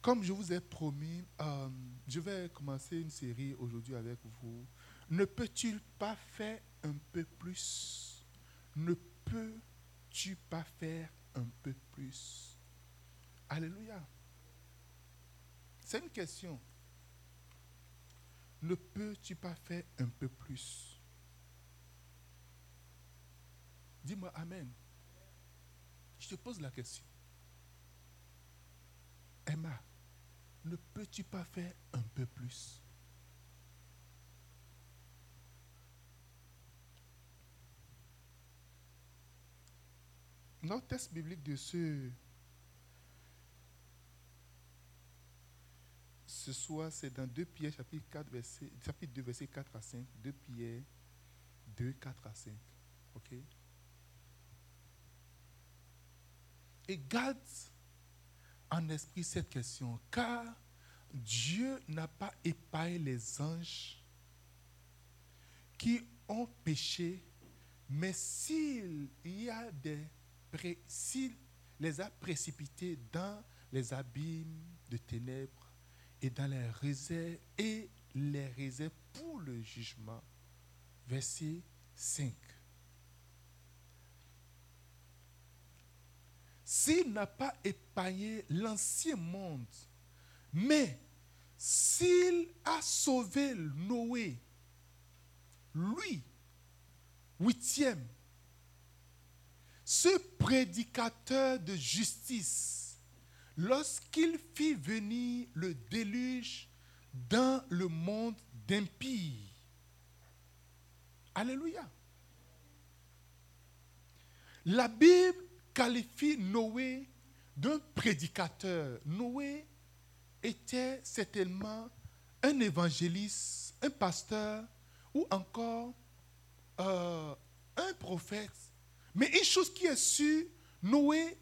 comme je vous ai promis, euh, je vais commencer une série aujourd'hui avec vous. Ne peux-tu pas faire un peu plus? Ne peux-tu pas faire un peu plus? Alléluia. C'est une question. Ne peux-tu pas faire un peu plus? Dis-moi Amen. Je te pose la question. Emma, ne peux-tu pas faire un peu plus? Notre texte biblique de ce, ce soir, c'est dans 2 Pierre, chapitre, 4, verset, chapitre 2, verset 4 à 5. 2 Pierre 2, 4 à 5. OK? Et garde en esprit cette question, car Dieu n'a pas épargné les anges qui ont péché, mais s'il y a des s'il les a précipités dans les abîmes de ténèbres et dans les réserves et les réserves pour le jugement. Verset 5. S'il n'a pas épargné l'ancien monde, mais s'il a sauvé Noé, lui, huitième, ce prédicateur de justice, lorsqu'il fit venir le déluge dans le monde d'impies. Alléluia. La Bible qualifie Noé d'un prédicateur. Noé était certainement un évangéliste, un pasteur ou encore euh, un prophète mais une chose qui est sûre, Noé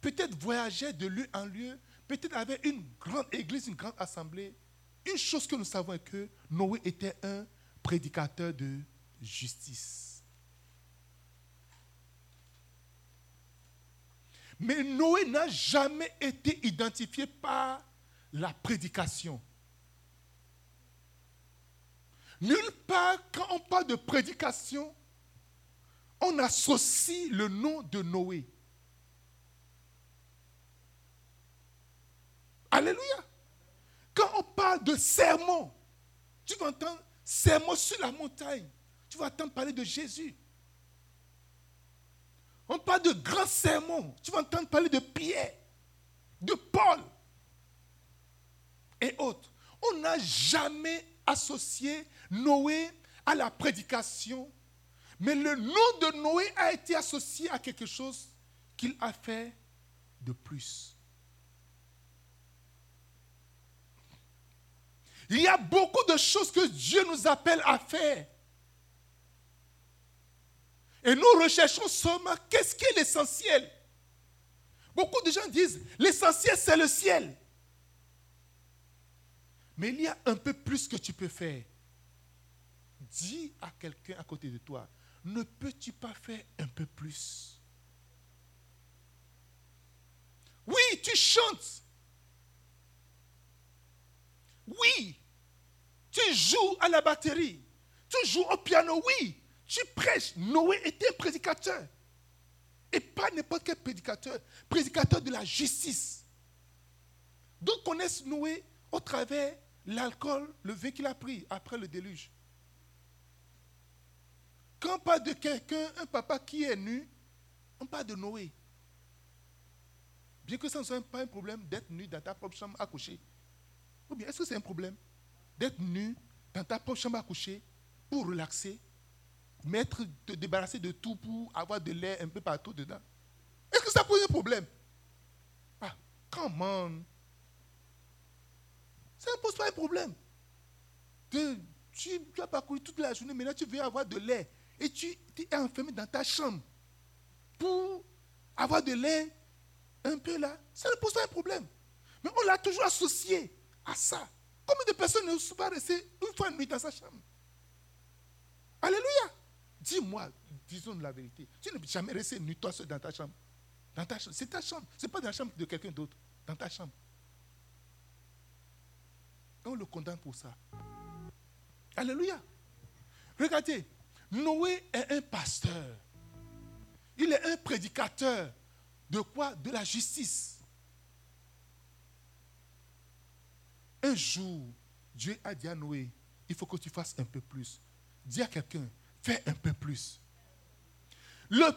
peut-être voyageait de lieu en lieu, peut-être avait une grande église, une grande assemblée. Une chose que nous savons est que Noé était un prédicateur de justice. Mais Noé n'a jamais été identifié par la prédication. Nulle part, quand on parle de prédication, on associe le nom de Noé. Alléluia. Quand on parle de sermon, tu vas entendre sermon sur la montagne. Tu vas entendre parler de Jésus. On parle de grands sermons. Tu vas entendre parler de Pierre, de Paul et autres. On n'a jamais associé Noé à la prédication mais le nom de Noé a été associé à quelque chose qu'il a fait de plus. Il y a beaucoup de choses que Dieu nous appelle à faire. Et nous recherchons seulement qu'est-ce qui est l'essentiel. Beaucoup de gens disent, l'essentiel c'est le ciel. Mais il y a un peu plus que tu peux faire. Dis à quelqu'un à côté de toi, ne peux-tu pas faire un peu plus? Oui, tu chantes. Oui, tu joues à la batterie. Tu joues au piano, oui. Tu prêches. Noé était prédicateur. Et pas n'importe quel prédicateur. Prédicateur de la justice. D'autres connaissent Noé au travers l'alcool, le vin qu'il a pris après le déluge. Quand on parle de quelqu'un, un papa qui est nu, on parle de Noé. Bien que ça ne soit pas un problème d'être nu dans ta propre chambre à coucher. Ou bien est-ce que c'est un problème d'être nu dans ta propre chambre à coucher pour relaxer, mettre, te débarrasser de tout pour avoir de l'air un peu partout dedans Est-ce que ça pose un problème? Ah, comment Ça ne pose pas un problème. tu, as parcouru toute la journée, maintenant tu veux avoir de l'air et tu, es enfermé dans ta chambre pour avoir de l'air un peu là, ça ne pose pas un problème. Mais on l'a toujours associé à ça. Combien de personnes ne sont pas restées une fois nuit dans sa chambre? Alléluia. Dis-moi, disons la vérité. Tu n'es jamais resté nuit toi seul dans ta chambre. Dans ta chambre. C'est ta chambre. Ce n'est pas dans la chambre de quelqu'un d'autre. Dans ta chambre. Et on le condamne pour ça. Alléluia. Regardez, Noé est un pasteur. Il est un prédicateur. De quoi? De la justice. Un jour, Dieu a dit à Noé, il faut que tu fasses un peu plus. Dis à quelqu'un, fais un peu plus. Le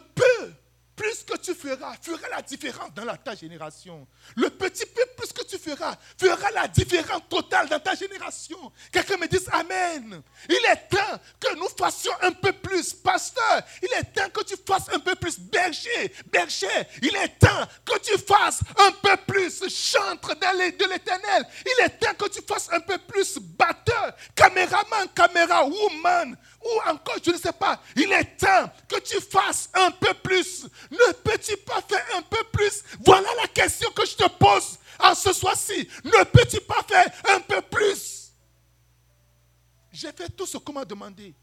plus que tu feras, fera la différence dans ta génération. Le petit peu plus que tu feras, fera la différence totale dans ta génération. Quelqu'un me dise Amen. Il est temps que nous fassions un peu plus. Pasteur, il est temps que tu fasses un peu plus. Berger, berger, il est temps que tu fasses un peu plus. Chantre de l'éternel, il est temps que tu fasses un peu plus. Batteur, caméraman, caméra, woman, ou encore, je ne sais pas, il est temps que tu fasses un peu plus. Ne peux-tu pas faire un peu plus? Voilà la question que je te pose en ce soir-ci. Ne peux-tu pas faire un peu plus? J'ai fait tout ce qu'on m'a demandé.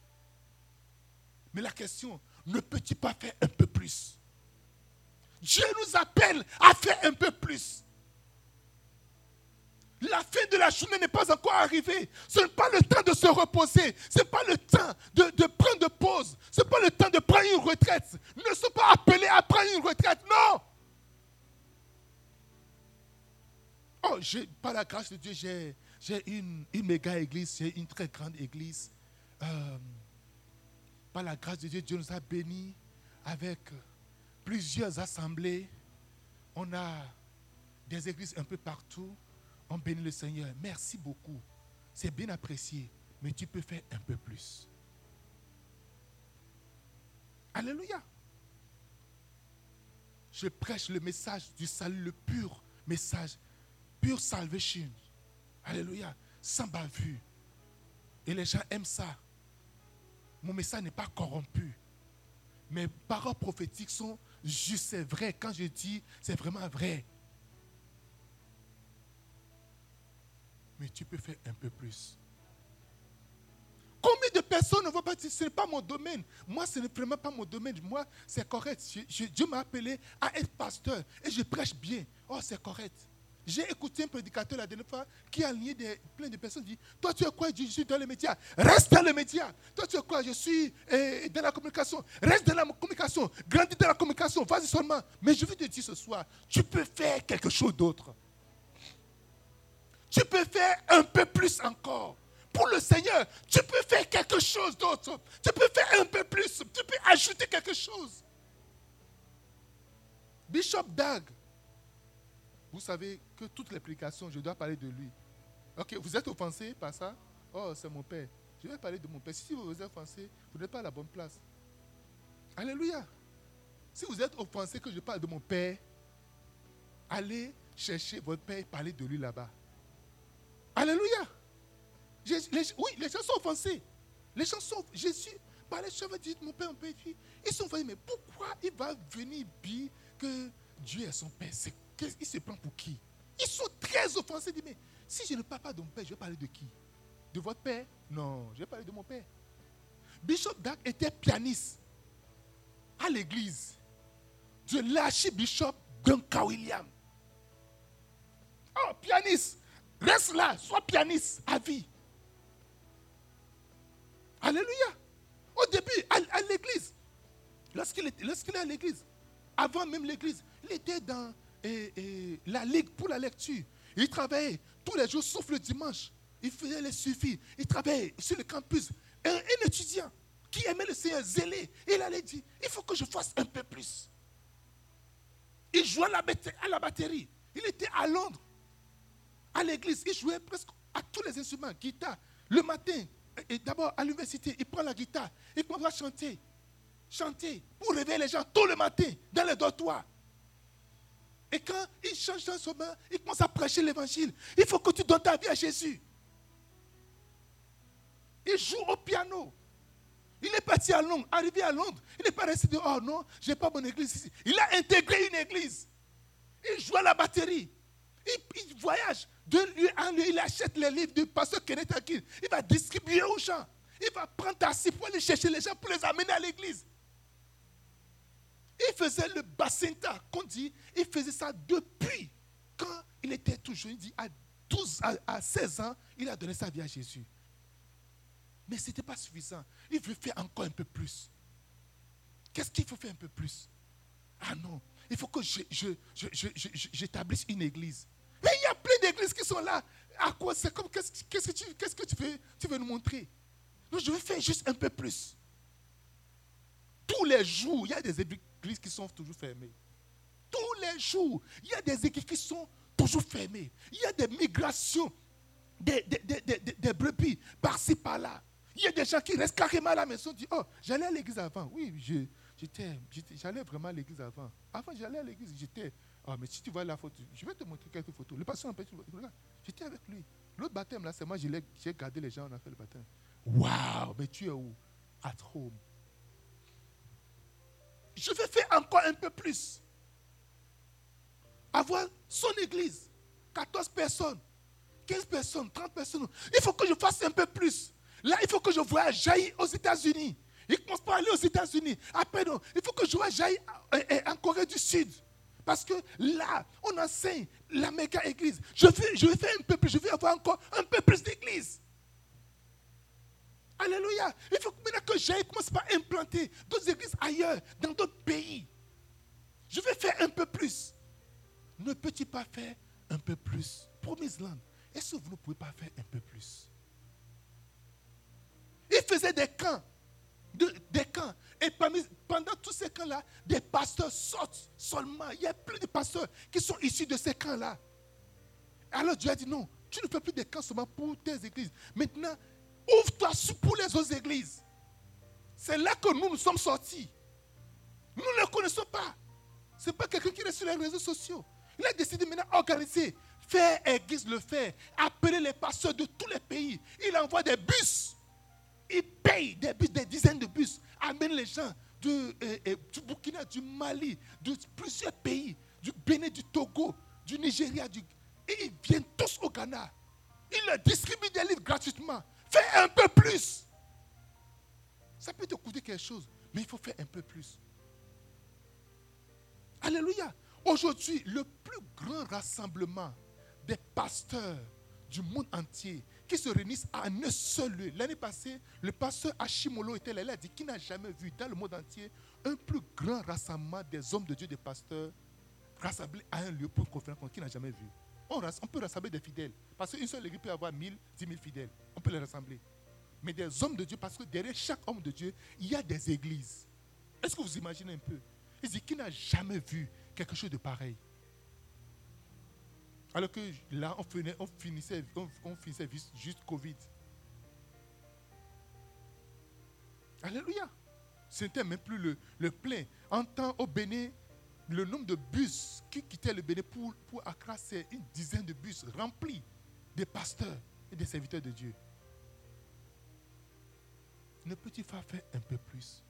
Mais la question, ne peux-tu pas faire un peu plus? Dieu nous appelle à faire un peu plus. La fin de la journée n'est pas encore arrivée. Ce n'est pas le temps de se reposer. Ce n'est pas le temps de, prendre de pause. Ce n'est pas le temps de prendre une retraite. Ne sommes pas appelés à prendre une retraite. Non. Oh, par la grâce de Dieu, j'ai une, une, méga église, j'ai une très grande église. Euh, par la grâce de Dieu, Dieu nous a bénis avec plusieurs assemblées. On a des églises un peu partout. On bénit le Seigneur. Merci beaucoup. C'est bien apprécié. Mais tu peux faire un peu plus. Alléluia. Je prêche le message du salut, le pur message, pure salvation. Alléluia. Sans bavure. Et les gens aiment ça. Mon message n'est pas corrompu. Mes paroles prophétiques sont juste, c'est vrai. Quand je dis, c'est vraiment vrai. Mais tu peux faire un peu plus. Combien de personnes ne vont pas dire, ce n'est pas mon domaine? Moi, ce n'est vraiment pas mon domaine. Moi, c'est correct. Dieu m'a appelé à être pasteur et je prêche bien. Oh, c'est correct. J'ai écouté un prédicateur la dernière fois qui a lié des, plein de personnes. dit Toi, tu es quoi Je suis dans les médias? Reste dans les médias. Toi, tu es quoi? Je suis eh, dans la communication. Reste dans la communication. Grandis dans la communication. Vas-y seulement. Mais je veux te dire ce soir tu peux faire quelque chose d'autre. Faire un peu plus encore. Pour le Seigneur, tu peux faire quelque chose d'autre. Tu peux faire un peu plus. Tu peux ajouter quelque chose. Bishop Dag, vous savez que toutes les prédications, je dois parler de lui. Ok, vous êtes offensé par ça? Oh, c'est mon père. Je vais parler de mon père. Si vous vous êtes offensé, vous n'êtes pas à la bonne place. Alléluia. Si vous êtes offensé que je parle de mon père, allez chercher votre père et parler de lui là-bas. Alléluia. oui, les gens sont offensés. Les gens sont. Jésus, par les cheveux, dit Mon père, mon père, ils sont offensés. Mais pourquoi il va venir dire que Dieu est son père? Il se prend pour qui? Ils sont très offensés. Dit, mais si je ne parle pas de mon père, je vais parler de qui? De votre père? Non, je vais parler de mon père. Bishop Dark était pianiste à l'église de l'archibishop Duncan William. Oh, pianiste. Reste là, sois pianiste à vie. Alléluia. Au début, à, l'église, lorsqu'il est à l'église, avant même l'église, il était dans la ligue pour la lecture. Il travaillait tous les jours, sauf le dimanche. Il faisait les suffis. Il travaillait sur le campus. Un, un étudiant qui aimait le Seigneur, zélé, il allait dire, il faut que je fasse un peu plus. Il jouait à la batterie. Il était à Londres à l'église, il jouait presque à tous les instruments, guitare. Le matin, d'abord à l'université, il prend la guitare, il commence à chanter, chanter pour réveiller les gens tout le matin dans les dortoirs. Et quand il change d'instrument, il commence à prêcher l'évangile. Il faut que tu donnes ta vie à Jésus. Il joue au piano. Il est parti à Londres, arrivé à Londres. Il n'est pas resté de oh non, je n'ai pas mon église ici. Il a intégré une église. Il joue à la batterie. Il voyage. De lui en lui, il achète les livres du pasteur Kenneth Akin. Il va distribuer aux gens. Il va prendre ta pour aller chercher les gens pour les amener à l'église. Il faisait le bassinta qu'on dit. Il faisait ça depuis quand il était tout jeune. Il dit à 12, à, 16 ans, il a donné sa vie à Jésus. Mais ce n'était pas suffisant. Il veut faire encore un peu plus. Qu'est-ce qu'il faut faire un peu plus? Ah non, il faut que j'établisse une église. Mais il y a plein d'églises qui sont là. À quoi c'est comme qu'est-ce que tu qu'est-ce que tu veux tu veux nous montrer? Je veux faire juste un peu plus. Tous les jours, il y a des églises qui sont toujours fermées. Tous les jours, il y a des églises qui sont toujours fermées. Il y a des migrations des, des, brebis par-ci, par-là. Il y a des gens qui restent carrément à la maison, disent, oh, j'allais à l'église avant. Oui, j'étais, j'allais vraiment à l'église avant. Avant, j'allais à l'église, j'étais ah, mais si tu vois la photo, je vais te montrer quelques photos. Le pasteur j'étais avec lui. L'autre baptême, là, c'est moi, j'ai gardé les gens, on a fait le baptême. Waouh, mais tu es où? At home. Je vais faire encore un peu plus. Avoir son église, 14 personnes, 15 personnes, 30 personnes. Il faut que je fasse un peu plus. Là, il faut que je voyage jaillir aux États-Unis. Il commence par aller aux États-Unis. Après, non, il faut que je voyage jaillir en Corée du Sud. Parce que là, on enseigne la méga église. Je vais, je faire un peu plus, je vais avoir encore un peu plus d'église. Alléluia. Il faut maintenant que j'aille commence par implanter d'autres églises ailleurs, dans d'autres pays. Je vais faire un peu plus. Ne peux-tu pas faire un peu plus? Promise Land, est-ce que vous ne pouvez pas faire un peu plus? Il faisait des camps des camps. Et pendant tous ces camps-là, des pasteurs sortent seulement. Il y a plein de pasteurs qui sont issus de ces camps-là. Alors Dieu a dit non, tu ne fais plus des camps seulement pour tes églises. Maintenant, ouvre-toi pour les autres églises. C'est là que nous nous sommes sortis. Nous ne le connaissons pas. Ce n'est pas quelqu'un qui est sur les réseaux sociaux. Il a décidé maintenant d'organiser, faire église le faire, appeler les pasteurs de tous les pays. Il envoie des bus il paye des bus, des dizaines de bus, amène les gens du, euh, euh, du Burkina, du Mali, de plusieurs pays, du Bénin, du Togo, du Nigeria, du, et ils viennent tous au Ghana. Il leur distribue des livres gratuitement. Fais un peu plus. Ça peut te coûter quelque chose, mais il faut faire un peu plus. Alléluia. Aujourd'hui, le plus grand rassemblement des pasteurs du monde entier qui se réunissent à un seul lieu. L'année passée, le pasteur Hashimolo était là. Il a dit qu'il n'a jamais vu dans le monde entier un plus grand rassemblement des hommes de Dieu, des pasteurs, rassemblés à un lieu pour une conférence qu'il n'a jamais vu. On, peut rassembler des fidèles. Parce qu'une seule église peut avoir 1000, 10 000 fidèles. On peut les rassembler. Mais des hommes de Dieu, parce que derrière chaque homme de Dieu, il y a des églises. Est-ce que vous imaginez un peu? Il dit qu'il n'a jamais vu quelque chose de pareil. Alors que là, on, finissait, juste Covid. Alléluia. Ce n'était même plus le, le plein. En temps au Bénin, le nombre de bus qui quittaient le Bénin pour, pour une dizaine de bus remplis de pasteurs et des serviteurs de Dieu. Ne peut-il pas faire un peu plus?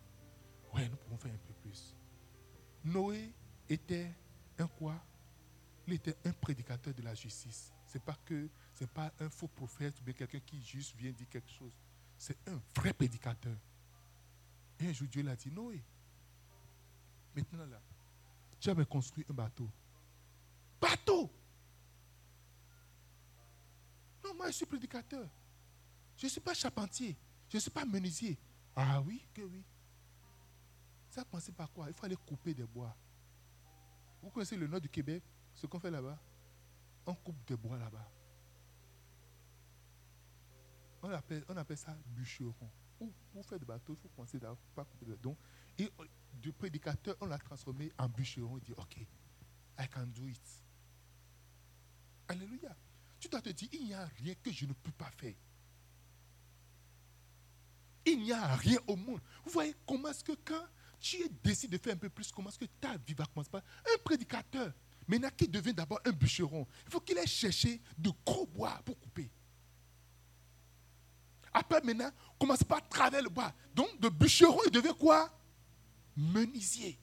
Oui, nous pouvons faire un peu plus. Noé était un quoi? Était un prédicateur de la justice. Ce n'est pas pas un faux prophète ou quelqu'un qui juste vient dire quelque chose. C'est un vrai prédicateur. Et un jour, Dieu l'a dit, Noé, maintenant là, tu as construit un bateau. Bateau Non, moi je suis prédicateur. Je ne suis pas charpentier. Je ne suis pas menuisier. Ah oui, que oui. Ça a commencé par quoi? Il faut aller couper des bois. Vous connaissez le nord du Québec? Ce qu'on fait là-bas, on coupe des bois là-bas. On appelle, ça bûcheron. Pour, faire des bateaux, il faut commencer par couper des Donc, et euh, du prédicateur, on l'a transformé en bûcheron. Il dit, OK, I can do it. Alléluia. Tu dois te dire, il n'y a rien que je ne peux pas faire. Il n'y a rien au monde. Vous voyez comment est-ce que quand tu décides de faire un peu plus, comment est-ce que ta vie va commencer par un prédicateur Maintenant, qui devient d'abord un bûcheron, il faut qu'il ait cherché de gros bois pour couper. Après, maintenant, commence par travailler le bois. Donc, de bûcheron, il devient quoi? Menuisier.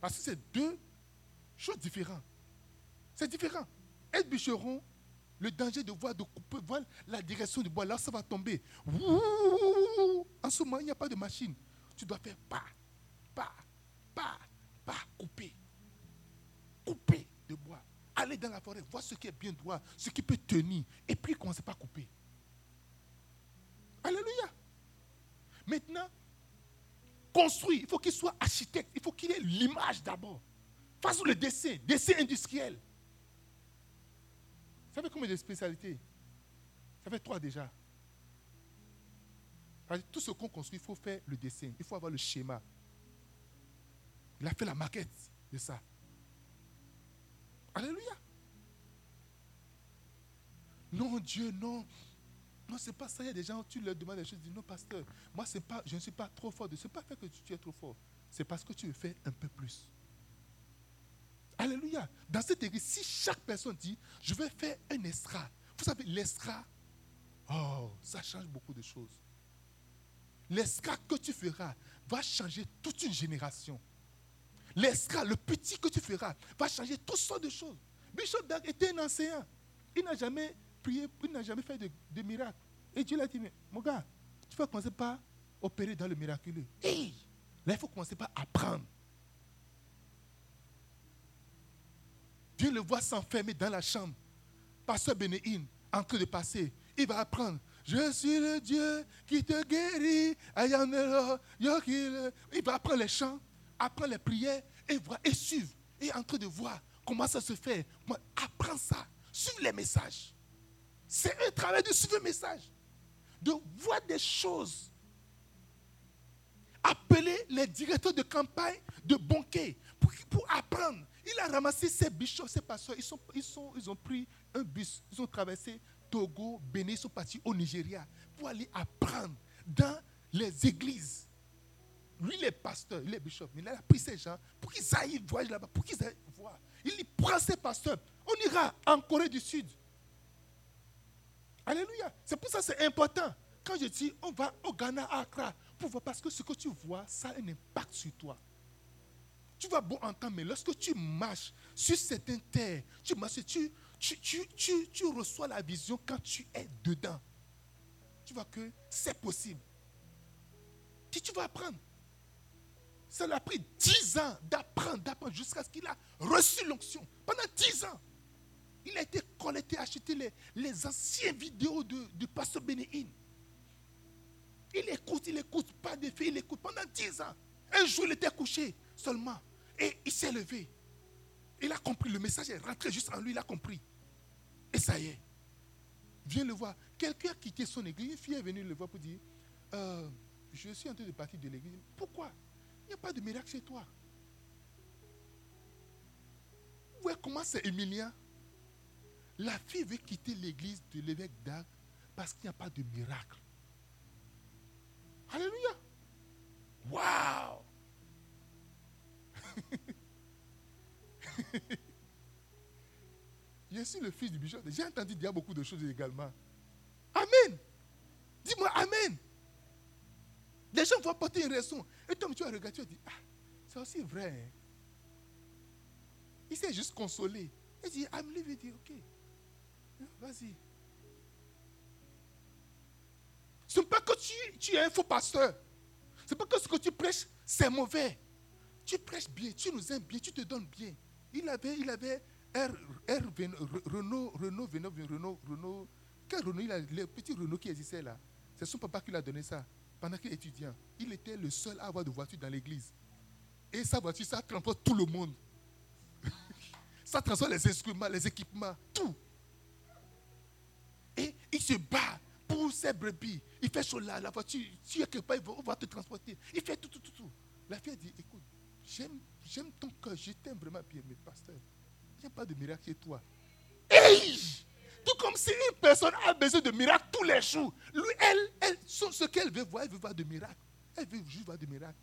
Parce que c'est deux choses différentes. C'est différent. Être bûcheron, le danger de voir, de couper, voir la direction du bois, là, ça va tomber. En ce moment, il n'y a pas de machine. Tu dois faire pas, pas, pas, pas, couper couper de bois. aller dans la forêt, voir ce qui est bien droit, ce qui peut tenir, et puis commencer pas à couper. Alléluia. Maintenant, construire, il faut qu'il soit architecte, il faut qu'il ait l'image d'abord. Fasse le dessin, dessin industriel. Vous savez combien de spécialités? Ça fait trois déjà. Tout ce qu'on construit, il faut faire le dessin, il faut avoir le schéma. Il a fait la maquette de ça. Alléluia. Non, Dieu, non. Non, c'est pas ça. Il y a des gens, tu leur demandes des choses, ils disent non, pasteur, moi, pas, je ne suis pas trop fort. Ce n'est pas fait que tu, es trop fort. C'est parce que tu veux faire un peu plus. Alléluia. Dans cette église, si chaque personne dit, je vais faire un estra, vous savez, l'estra, oh, ça change beaucoup de choses. L'estra que tu feras va changer toute une génération. L'estra, le petit que tu feras, va changer toutes sortes de choses. Bishop Dag était un enseignant. Il n'a jamais prié, il n'a jamais fait de, miracle. Et Dieu l'a dit, mon gars, tu vas commencer par opérer dans le miraculeux. Et là, il faut commencer par apprendre. Dieu le voit s'enfermer dans la chambre. Pasteur Bénéine, en train de passer, il va apprendre. Je suis le Dieu qui te guérit. Il va apprendre les chants, apprendre les prières et voir et suivre. Et en train de voir comment ça se fait. Apprends ça. Suive les messages. C'est un travail de suivre les messages. De voir des choses. Appeler les directeurs de campagne de banquet pour, pour apprendre. Il a ramassé ses bishops, ses pasteurs. Ils, sont, ils, sont, ils ont pris un bus. Ils ont traversé Togo, Bénin sont partis au Nigeria pour aller apprendre dans les églises. Lui, il est pasteur, il est bishop, mais il a pris ces gens pour qu'ils aillent voyager là-bas, pour qu'ils aillent voir. Il prend ses pasteurs. On ira en Corée du Sud. Alléluia. C'est pour ça que c'est important. Quand je dis on va au Ghana, à Accra, pour voir, parce que ce que tu vois, ça a un impact sur toi. Tu vas bon entendre, mais lorsque tu marches sur certaines terres, tu marches, tu, tu, reçois la vision quand tu es dedans. Tu vois que c'est possible. Puis tu vas apprendre. Ça lui a pris dix ans d'apprendre, d'apprendre jusqu'à ce qu'il a reçu l'onction. Pendant dix ans. Il a été collecté, acheté les, les anciennes vidéos de, du pasteur Bénéine. Il écoute, il écoute, pas de fait, il écoute pendant dix ans. Un jour, il était couché seulement. Et il s'est levé. Il a compris, le message est rentré juste en lui, il a compris. Et ça y est. Viens le voir. Quelqu'un a quitté son église. Une fille est venue le voir pour dire euh, Je suis en train de partir de l'église. Pourquoi? Il n'y a pas de miracle chez toi. Vous voyez comment c'est Emilien La fille veut quitter l'église de l'évêque d'Arc parce qu'il n'y a pas de miracle. Alléluia. Waouh Je suis le fils du bishop. J'ai entendu dire beaucoup de choses également. Amen. Dis-moi Amen. Apporter une raison. Et toi, tu vas regarder, tu vas dire, ah, c'est aussi vrai. Hein. Il s'est juste consolé. Il dit, I'm leaving. Dit, ok. Vas-y. Ce n'est pas que tu, tu es un faux pasteur. Ce n'est pas que ce que tu prêches, c'est mauvais. Tu prêches bien, tu nous aimes bien, tu te donnes bien. Il avait, il avait R, Renault, Renault, Renault, Renault, Renault. Quel Renault il a, Le petit Renault qui existait là. C'est son papa qui l'a donné ça. Pendant qu'il est étudiant, il était le seul à avoir de voiture dans l'église. Et sa voiture, ça transporte tout le monde. ça transporte les instruments, les équipements, tout. Et il se bat pour ses brebis. Il fait chaud là, la voiture, tu es quelque part, on va te transporter. Il fait tout, tout, tout, tout. La fille dit, écoute, j'aime ton cœur, je t'aime vraiment bien, mais pasteur, il n'y a pas de miracle chez toi. Tout comme si une personne a besoin de miracle tous les jours. Lui, elle, elle ce qu'elle veut voir, elle veut voir de miracles. Elle veut juste voir de miracles.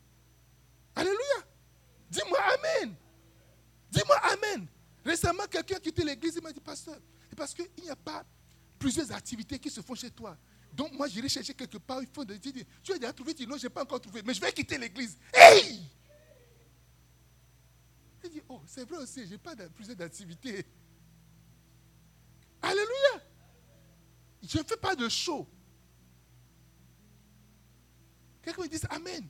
Alléluia. Dis-moi Amen. Dis-moi Amen. Récemment, quelqu'un a quitté l'église, il m'a dit, pasteur, parce qu'il n'y a pas plusieurs activités qui se font chez toi. Donc moi, j'irai chercher quelque part, il faut dire, tu as déjà trouvé, tu dis, non, je n'ai pas encore trouvé, mais je vais quitter l'église. Hey! Il dit, oh, c'est vrai aussi, je n'ai pas plusieurs d'activités. Alléluia. Je ne fais pas de show. Quelqu'un me dit Amen.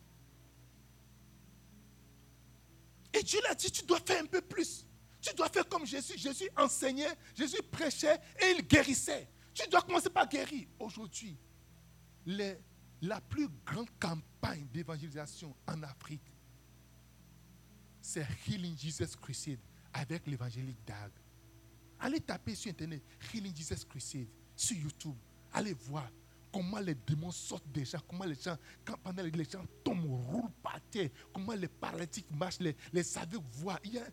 Et Dieu l'a dit, tu dois faire un peu plus. Tu dois faire comme Jésus. Jésus enseignait, Jésus prêchait et il guérissait. Tu dois commencer par guérir. Aujourd'hui, la plus grande campagne d'évangélisation en Afrique, c'est Healing Jesus Crusade avec l'évangélique Dag. Allez taper sur Internet Healing Jesus Crusade sur YouTube. Allez voir comment les démons sortent déjà, comment les gens, quand pendant les gens tombent, roulent par terre, comment les paralytiques marchent, les, les voient. Il y a,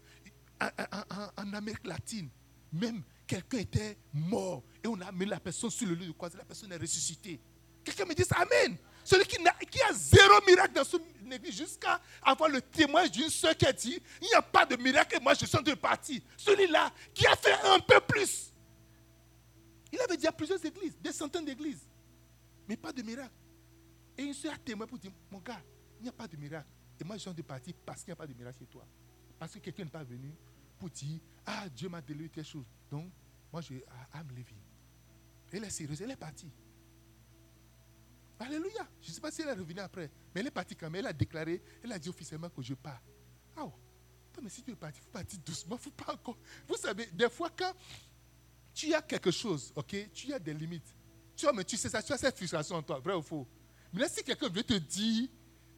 en, Amérique latine, même quelqu'un était mort et on a mis la personne sur le lit de croisée, la personne est ressuscitée. Quelqu'un me dit Amen. Celui qui a, qui a, zéro miracle dans son église jusqu'à avoir le témoignage d'une soeur qui a dit il n'y a pas de miracle et moi je suis de partie. Celui-là qui a fait un peu plus. Il avait déjà plusieurs églises, des centaines mais pas de miracle. Et une soeur a témoigné pour dire mon gars, il n'y a pas de miracle. Et moi je suis de partie parce qu'il n'y a pas de miracle chez toi. Parce que quelqu'un n'est pas venu pour dire ah Dieu m'a délivré quelque chose. Donc moi je ah, me lever. Elle est sérieuse, elle est partie. Alléluia. Je ne sais pas si elle est revenue après. Mais elle est partie quand même. Elle a déclaré, elle a dit officiellement que je pars. Ah oh. mais si tu es parti, il faut partir doucement. faut pas encore. Vous savez, des fois, quand tu as quelque chose, ok, tu as des limites. Tu vois, mais tu sais ça, tu as cette frustration en toi, vrai ou faux? Mais là, si quelqu'un veut te dire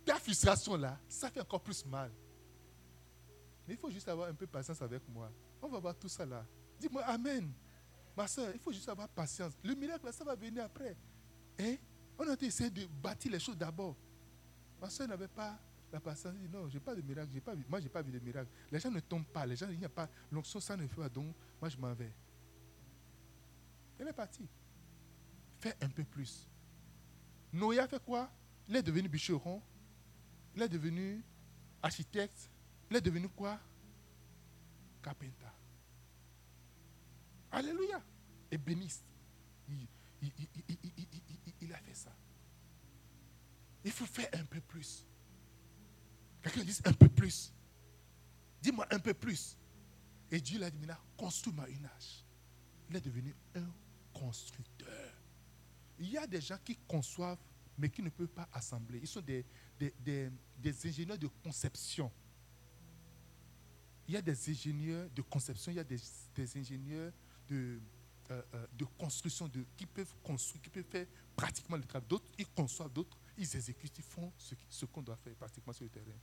ta frustration là, ça fait encore plus mal. Mais il faut juste avoir un peu de patience avec moi. On va voir tout ça là. Dis-moi Amen. Ma soeur, il faut juste avoir patience. Le miracle, ça va venir après. Hein? On a essayé de bâtir les choses d'abord. Ma soeur n'avait pas la patience. dit non, j'ai pas de miracle. Moi, je n'ai pas vu de miracle. Les gens ne tombent pas. Les gens, il n'y a pas. L'onction, ça ne fait pas. Donc, moi, je m'en vais. Elle est partie. Un peu plus. Noé a fait quoi? Il est devenu bûcheron. Il est devenu architecte. Il est devenu quoi? Carpenter. Alléluia. Ébéniste. Il, il a fait ça. Il faut faire un peu plus. Quelqu'un dit un peu plus. Dis-moi un peu plus. Et Dieu l'a dit maintenant, construis-moi une. Il est devenu un constructeur. Il y a des gens qui conçoivent, mais qui ne peuvent pas assembler. Ils sont des, des, ingénieurs de conception. Il y a des ingénieurs de conception, il y a des, ingénieurs de, euh, euh, de construction, de, qui peuvent construire, qui peuvent faire pratiquement le travail. D'autres, ils conçoivent, d'autres, ils exécutent, ils font ce, ce qu'on doit faire pratiquement sur le terrain.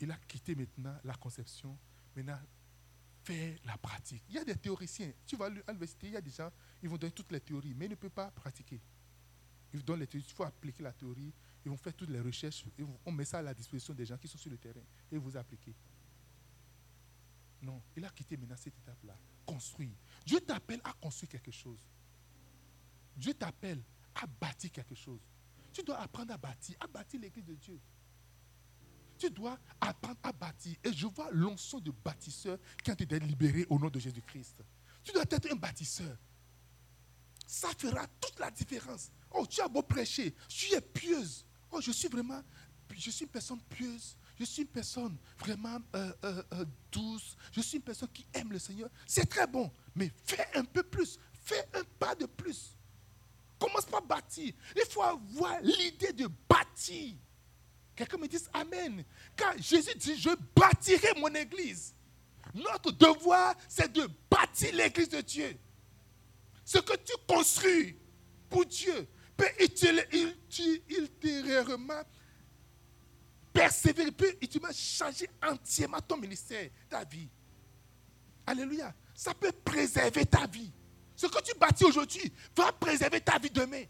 Il a quitté maintenant la conception, maintenant faire la pratique. Il y a des théoriciens. Tu vas à l'université, il y a des gens, ils vont donner toutes les théories, mais ils ne peuvent pas pratiquer. Ils donnent les théories, il faut appliquer la théorie, ils vont faire toutes les recherches, on met ça à la disposition des gens qui sont sur le terrain et vous appliquez. Non, il a quitté maintenant cette étape-là. Construire. Dieu t'appelle à construire quelque chose. Dieu t'appelle à bâtir quelque chose. Tu dois apprendre à bâtir, à bâtir l'église de Dieu. Tu dois apprendre à bâtir. Et je vois l'onction de bâtisseur qui a été libéré au nom de Jésus-Christ. Tu dois être un bâtisseur. Ça fera toute la différence. Oh, tu as beau prêcher, tu es pieuse. Oh, je suis vraiment, je suis une personne pieuse. Je suis une personne vraiment euh, euh, euh, douce. Je suis une personne qui aime le Seigneur. C'est très bon. Mais fais un peu plus. Fais un pas de plus. Commence par bâtir. Il faut avoir l'idée de bâtir. Quelqu'un me dit Amen. Quand Jésus dit Je bâtirai mon église. Notre devoir, c'est de bâtir l'église de Dieu. Ce que tu construis pour Dieu peut ultérieurement persévérer, peut changer entièrement ton ministère, ta vie. Alléluia. Ça peut préserver ta vie. Ce que tu bâtis aujourd'hui va préserver ta vie demain.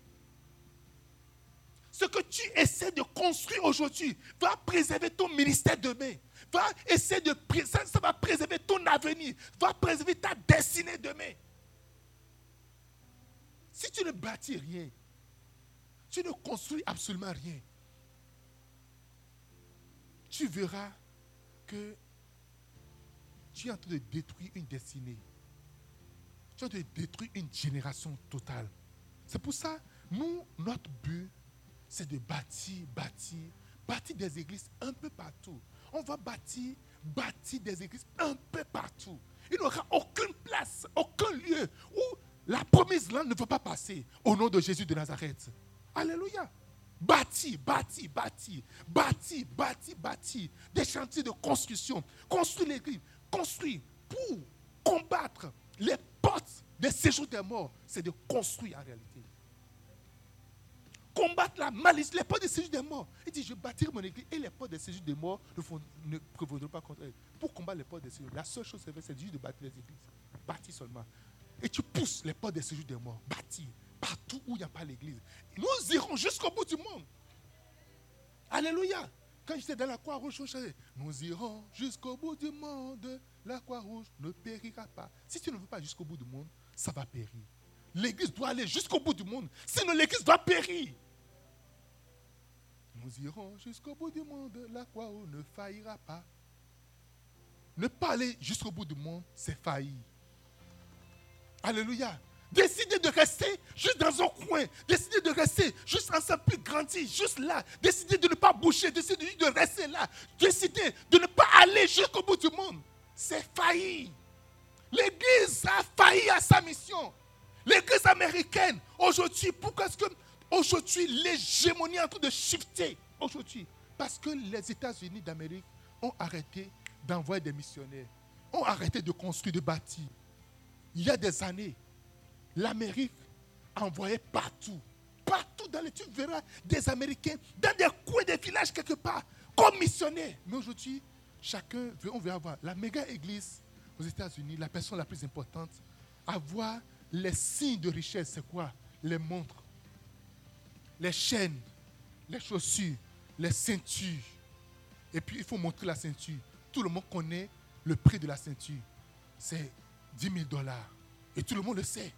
Ce que tu essaies de construire aujourd'hui va préserver ton ministère demain. Va essayer de ça va préserver ton avenir, va préserver ta destinée demain. Si tu ne bâtis rien, tu ne construis absolument rien, tu verras que tu es en train de détruire une destinée. Tu es en train de détruire une génération totale. C'est pour ça, nous, notre but, c'est de bâtir, bâtir, bâtir des églises un peu partout. On va bâtir, bâtir des églises un peu partout. Il n'y aura aucune place, aucun lieu où la promesse là ne va pas passer au nom de Jésus de Nazareth. Alléluia. Bâti, bâti, bâti, bâti, bâti, bâti. Des chantiers de construction. Construire l'église. Construire. pour combattre les portes des séjours des morts, c'est de construire en réalité. Combattre la malice, les portes des séjours des morts. Il dit, je bâtirai mon église et les portes des séjours des morts ne, prévaudront pas contre elle. Pour combattre les portes des séjours, la seule chose c'est juste de bâtir les églises. Bâtir seulement. Et tu pousses les portes des séjours des morts. Bâtir. Partout où il n'y a pas l'église. Nous irons jusqu'au bout du monde. Alléluia. Quand j'étais dans la croix rouge, nous irons jusqu'au bout du monde. La croix rouge ne périra pas. Si tu ne veux pas jusqu'au bout du monde, ça va périr. L'église doit aller jusqu'au bout du monde. Sinon, l'église doit périr. Nous irons jusqu'au bout du monde. La croix rouge ne faillira pas. Ne pas aller jusqu'au bout du monde, c'est faillir. Alléluia. Décidez de rester juste dans un coin. Décidez de rester juste en ça plus juste là. Décidez de ne pas bouger. Décidez de rester là. Décidez de ne pas aller jusqu'au bout du monde. C'est failli. L'Église a failli à sa mission. L'Église américaine, aujourd'hui, pourquoi est-ce que aujourd'hui l'hégémonie est en train de shifter Aujourd'hui, parce que les États-Unis d'Amérique ont arrêté d'envoyer des missionnaires, ont arrêté de construire, de bâtir. Il y a des années, l'Amérique envoyait partout, partout dans les tu verras des Américains dans des coins des villages quelque part, comme missionnaires. Mais aujourd'hui, chacun veut, veut avoir la méga église aux États-Unis, la personne la plus importante, avoir les signes de richesse, c'est quoi? Les montres, les chaînes, les chaussures, les ceintures. Et puis il faut montrer la ceinture. Tout le monde connaît le prix de la ceinture. C'est 10 000 dollars. Et tout le monde le sait.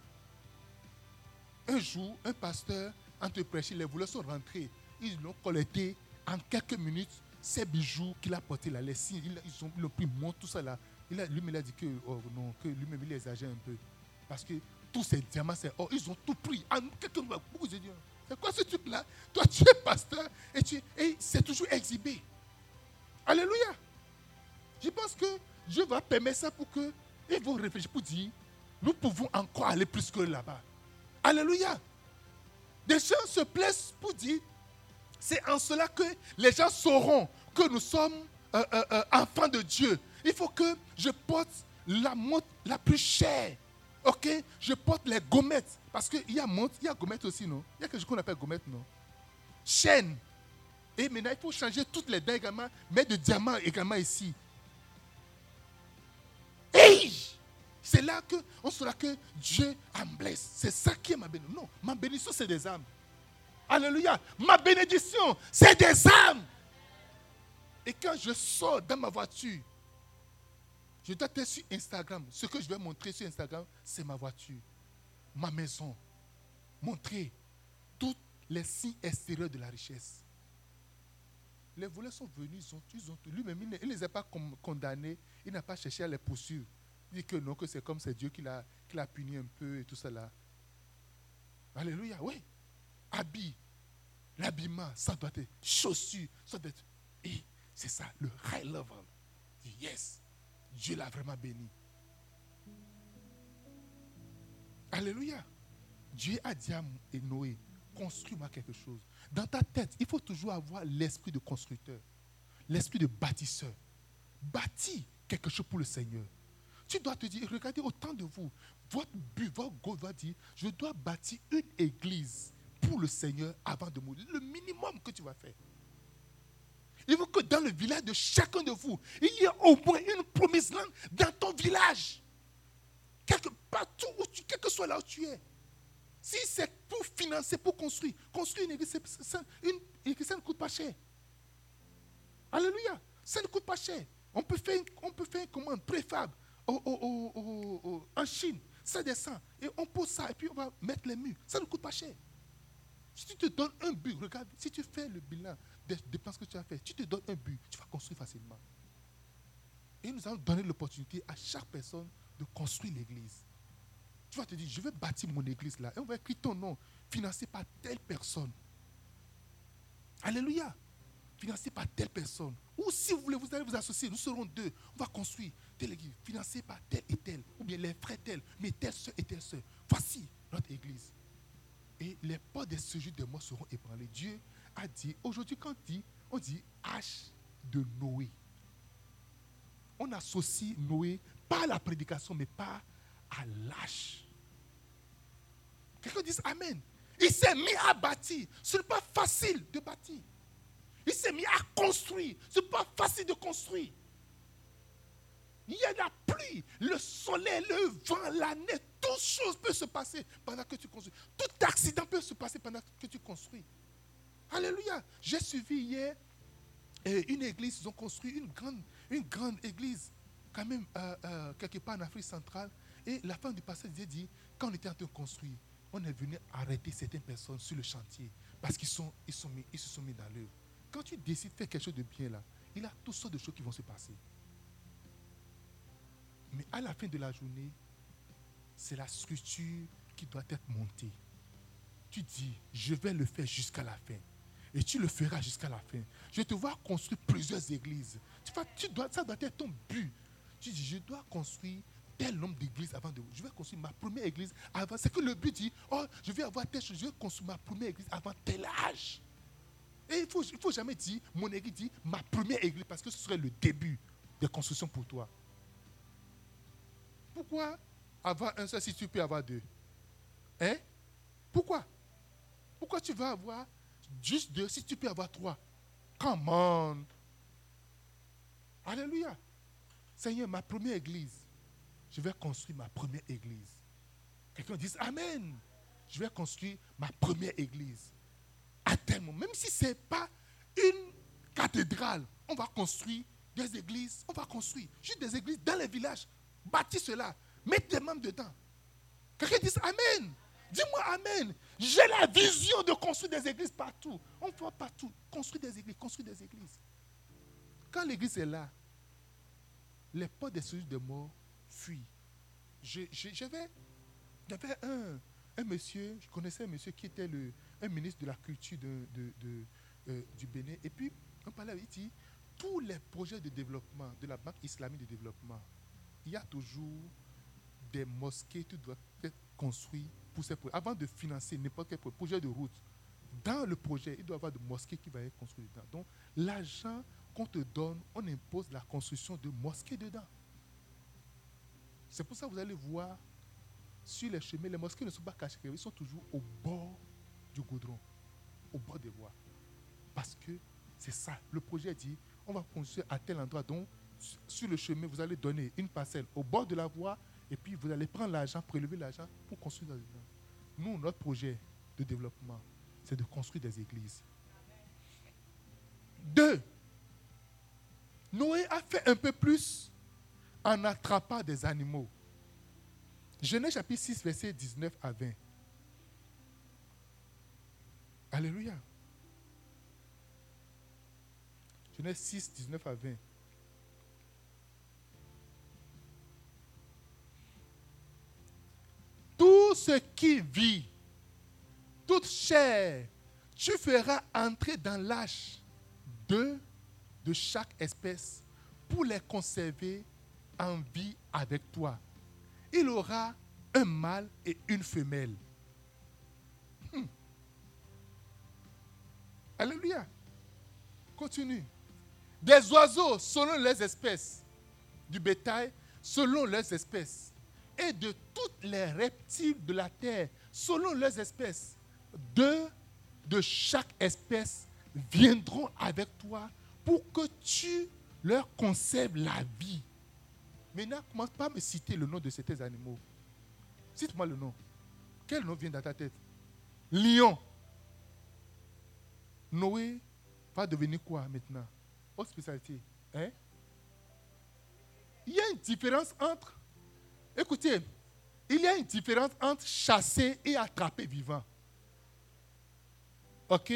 Un jour, un pasteur, en te prêcher, les voleurs sont rentrés. Ils l'ont collecté en quelques minutes. Ces bijoux qu'il a portés là, les signes, ils, ont, pris, montre tout ça là. Il a, lui-même, il a dit que, oh, non, que lui-même, il exagère un peu. Parce que tous ces diamants, c'est oh, ils ont tout pris. En quelques minutes, c'est quoi ce truc-là? Toi, tu es pasteur et, tu, et c'est toujours exhibé. Alléluia. Je pense que Dieu va permettre ça pour que ils vont réfléchir pour dire, nous pouvons encore aller plus que là-bas. Alléluia. Des gens se plaisent pour dire, c'est en cela que les gens sauront que nous sommes euh, euh, euh, enfants de Dieu. Il faut que je porte la montre la plus chère. Ok? Je porte les gommettes. Parce qu'il y a montre, il y a gommettes aussi, non? Il y a quelque chose qu'on appelle gommettes, non? Chaîne. Et maintenant, il faut changer toutes les dents également, mettre de diamants également ici. C'est là qu'on saura que Dieu en blesse. C'est ça qui est ma bénédiction. Non, ma bénédiction, c'est des âmes. Alléluia. Ma bénédiction, c'est des âmes. Et quand je sors dans ma voiture, je dois être sur Instagram. Ce que je vais montrer sur Instagram, c'est ma voiture, ma maison. Montrer tous les signes extérieurs de la richesse. Les voleurs sont venus, ils ont, ils ont lui-même, il ne les a pas condamnés, il n'a pas cherché à les poursuivre. Dit que non, que c'est comme c'est Dieu qui l'a, qui l'a puni un peu et tout cela. Alléluia, oui. Habit, l'habillement, ça doit être chaussures, ça doit être. Et c'est ça, le high level. Yes, Dieu l'a vraiment béni. Alléluia. Dieu a dit à Noé, construis-moi quelque chose. Dans ta tête, il faut toujours avoir l'esprit de constructeur, l'esprit de bâtisseur. Bâtis quelque chose pour le Seigneur. Tu dois te dire, regardez autant de vous. Votre but, votre goal va dire, je dois bâtir une église pour le Seigneur avant de mourir. Le minimum que tu vas faire. Il faut que dans le village de chacun de vous, il y ait au moins une promesse langue dans ton village. Quelque, partout où tu, quel que soit là où tu es. Si c'est pour financer, pour construire, construire une église, ça, une église, ça ne coûte pas cher. Alléluia. Ça ne coûte pas cher. On peut faire, on peut faire une commande en Chine, ça descend. Et on pose ça et puis on va mettre les murs. Ça ne coûte pas cher. Si tu te donnes un but, regarde, si tu fais le bilan des dépenses que tu as fait, tu te donnes un but, tu vas construire facilement. Et nous allons donner l'opportunité à chaque personne de construire l'église. Tu vas te dire, je vais bâtir mon église là. Et on va écrire ton nom, financé par telle personne. Alléluia. Financé par telle personne. Ou si vous voulez, vous allez vous associer, nous serons deux. On va construire telle église, financée par telle et telle, ou bien les frères tels, mais telle soeur et telle soeur. Voici notre église. Et les portes des sujets de moi seront ébranlées. Dieu a dit, aujourd'hui quand on dit, on dit H de Noé. On associe Noé pas la prédication, mais pas à l'âge. Quelqu'un dit Amen. Il s'est mis à bâtir. Ce n'est pas facile de bâtir. Il s'est mis à construire. Ce n'est pas facile de construire. Il y a la pluie, le soleil, le vent, la neige, toutes choses peuvent se passer pendant que tu construis. Tout accident peut se passer pendant que tu construis. Alléluia. J'ai suivi hier euh, une église, ils ont construit une grande, église, quand même, euh, euh, quelque part en Afrique centrale. Et la femme du pasteur disait, dit, quand on était en train de construire, on est venu arrêter certaines personnes sur le chantier parce qu'ils sont, ils sont ils se sont mis dans l'œuvre. Quand tu décides de faire quelque chose de bien là, il y a toutes sortes de choses qui vont se passer. Mais à la fin de la journée, c'est la structure qui doit être montée. Tu dis, je vais le faire jusqu'à la fin. Et tu le feras jusqu'à la fin. Je te vois construire plusieurs églises. Tu, tu dois, ça doit être ton but. Tu dis, je dois construire tel nombre d'églises avant de. Je vais construire ma première église avant. C'est que le but dit, oh, je vais avoir telle chose, je vais construire ma première église avant tel âge. Et il ne faut, il faut jamais dire, mon église dit, ma première église, parce que ce serait le début de construction pour toi. Pourquoi avoir un seul si tu peux avoir deux? Hein? Pourquoi? Pourquoi tu vas avoir juste deux si tu peux avoir trois? Come on Alléluia Seigneur, ma première église, je vais construire ma première église. Quelqu'un dit Amen. Je vais construire ma première église. À terme, même si ce n'est pas une cathédrale, on va construire des églises, on va construire juste des églises dans les villages. Bâtis cela. Mets tes membres dedans. Quelqu'un dit Amen. Dis-moi Amen. J'ai la vision de construire des églises partout. On voit partout. Construire des églises, construire des églises. Quand l'église est là, les portes des cellules de mort fuient. J'avais un, un, monsieur, je connaissais un monsieur qui était le, un ministre de la culture euh, du Bénin. Et puis, on parlait, il dit, tous les projets de développement de la Banque islamique de développement, il y a toujours des mosquées qui doivent être construites pour ces projets. Avant de financer n'importe quel projet de route, dans le projet, il doit y avoir des mosquées qui vont être construites dedans. Donc, l'argent qu'on te donne, on impose la construction de mosquées dedans. C'est pour ça que vous allez voir sur les chemins, les mosquées ne sont pas cachées, ils sont toujours au bord du goudron, au bord des voies. Parce que c'est ça. Le projet dit, on va construire à tel endroit. Donc, sur le chemin, vous allez donner une parcelle au bord de la voie et puis vous allez prendre l'argent, prélever l'argent pour construire des églises. Nous, notre projet de développement, c'est de construire des églises. Deux, Noé a fait un peu plus en attrapant des animaux. Genèse chapitre 6, verset 19 à 20. Alléluia. Genèse 6, 19 à 20. Ce qui vit, toute chair, tu feras entrer dans l'âge deux de chaque espèce pour les conserver en vie avec toi. Il aura un mâle et une femelle. Hmm. Alléluia. Continue. Des oiseaux selon les espèces, du bétail selon les espèces, et de toutes les reptiles de la terre selon leurs espèces. Deux de chaque espèce viendront avec toi pour que tu leur conserves la vie. Maintenant, commence pas à me citer le nom de ces animaux. Cite-moi le nom. Quel nom vient dans ta tête? Lion. Noé va devenir quoi maintenant? Spécialité. Hein? Il y a une différence entre. Écoutez, il y a une différence entre chasser et attraper vivant. Ok?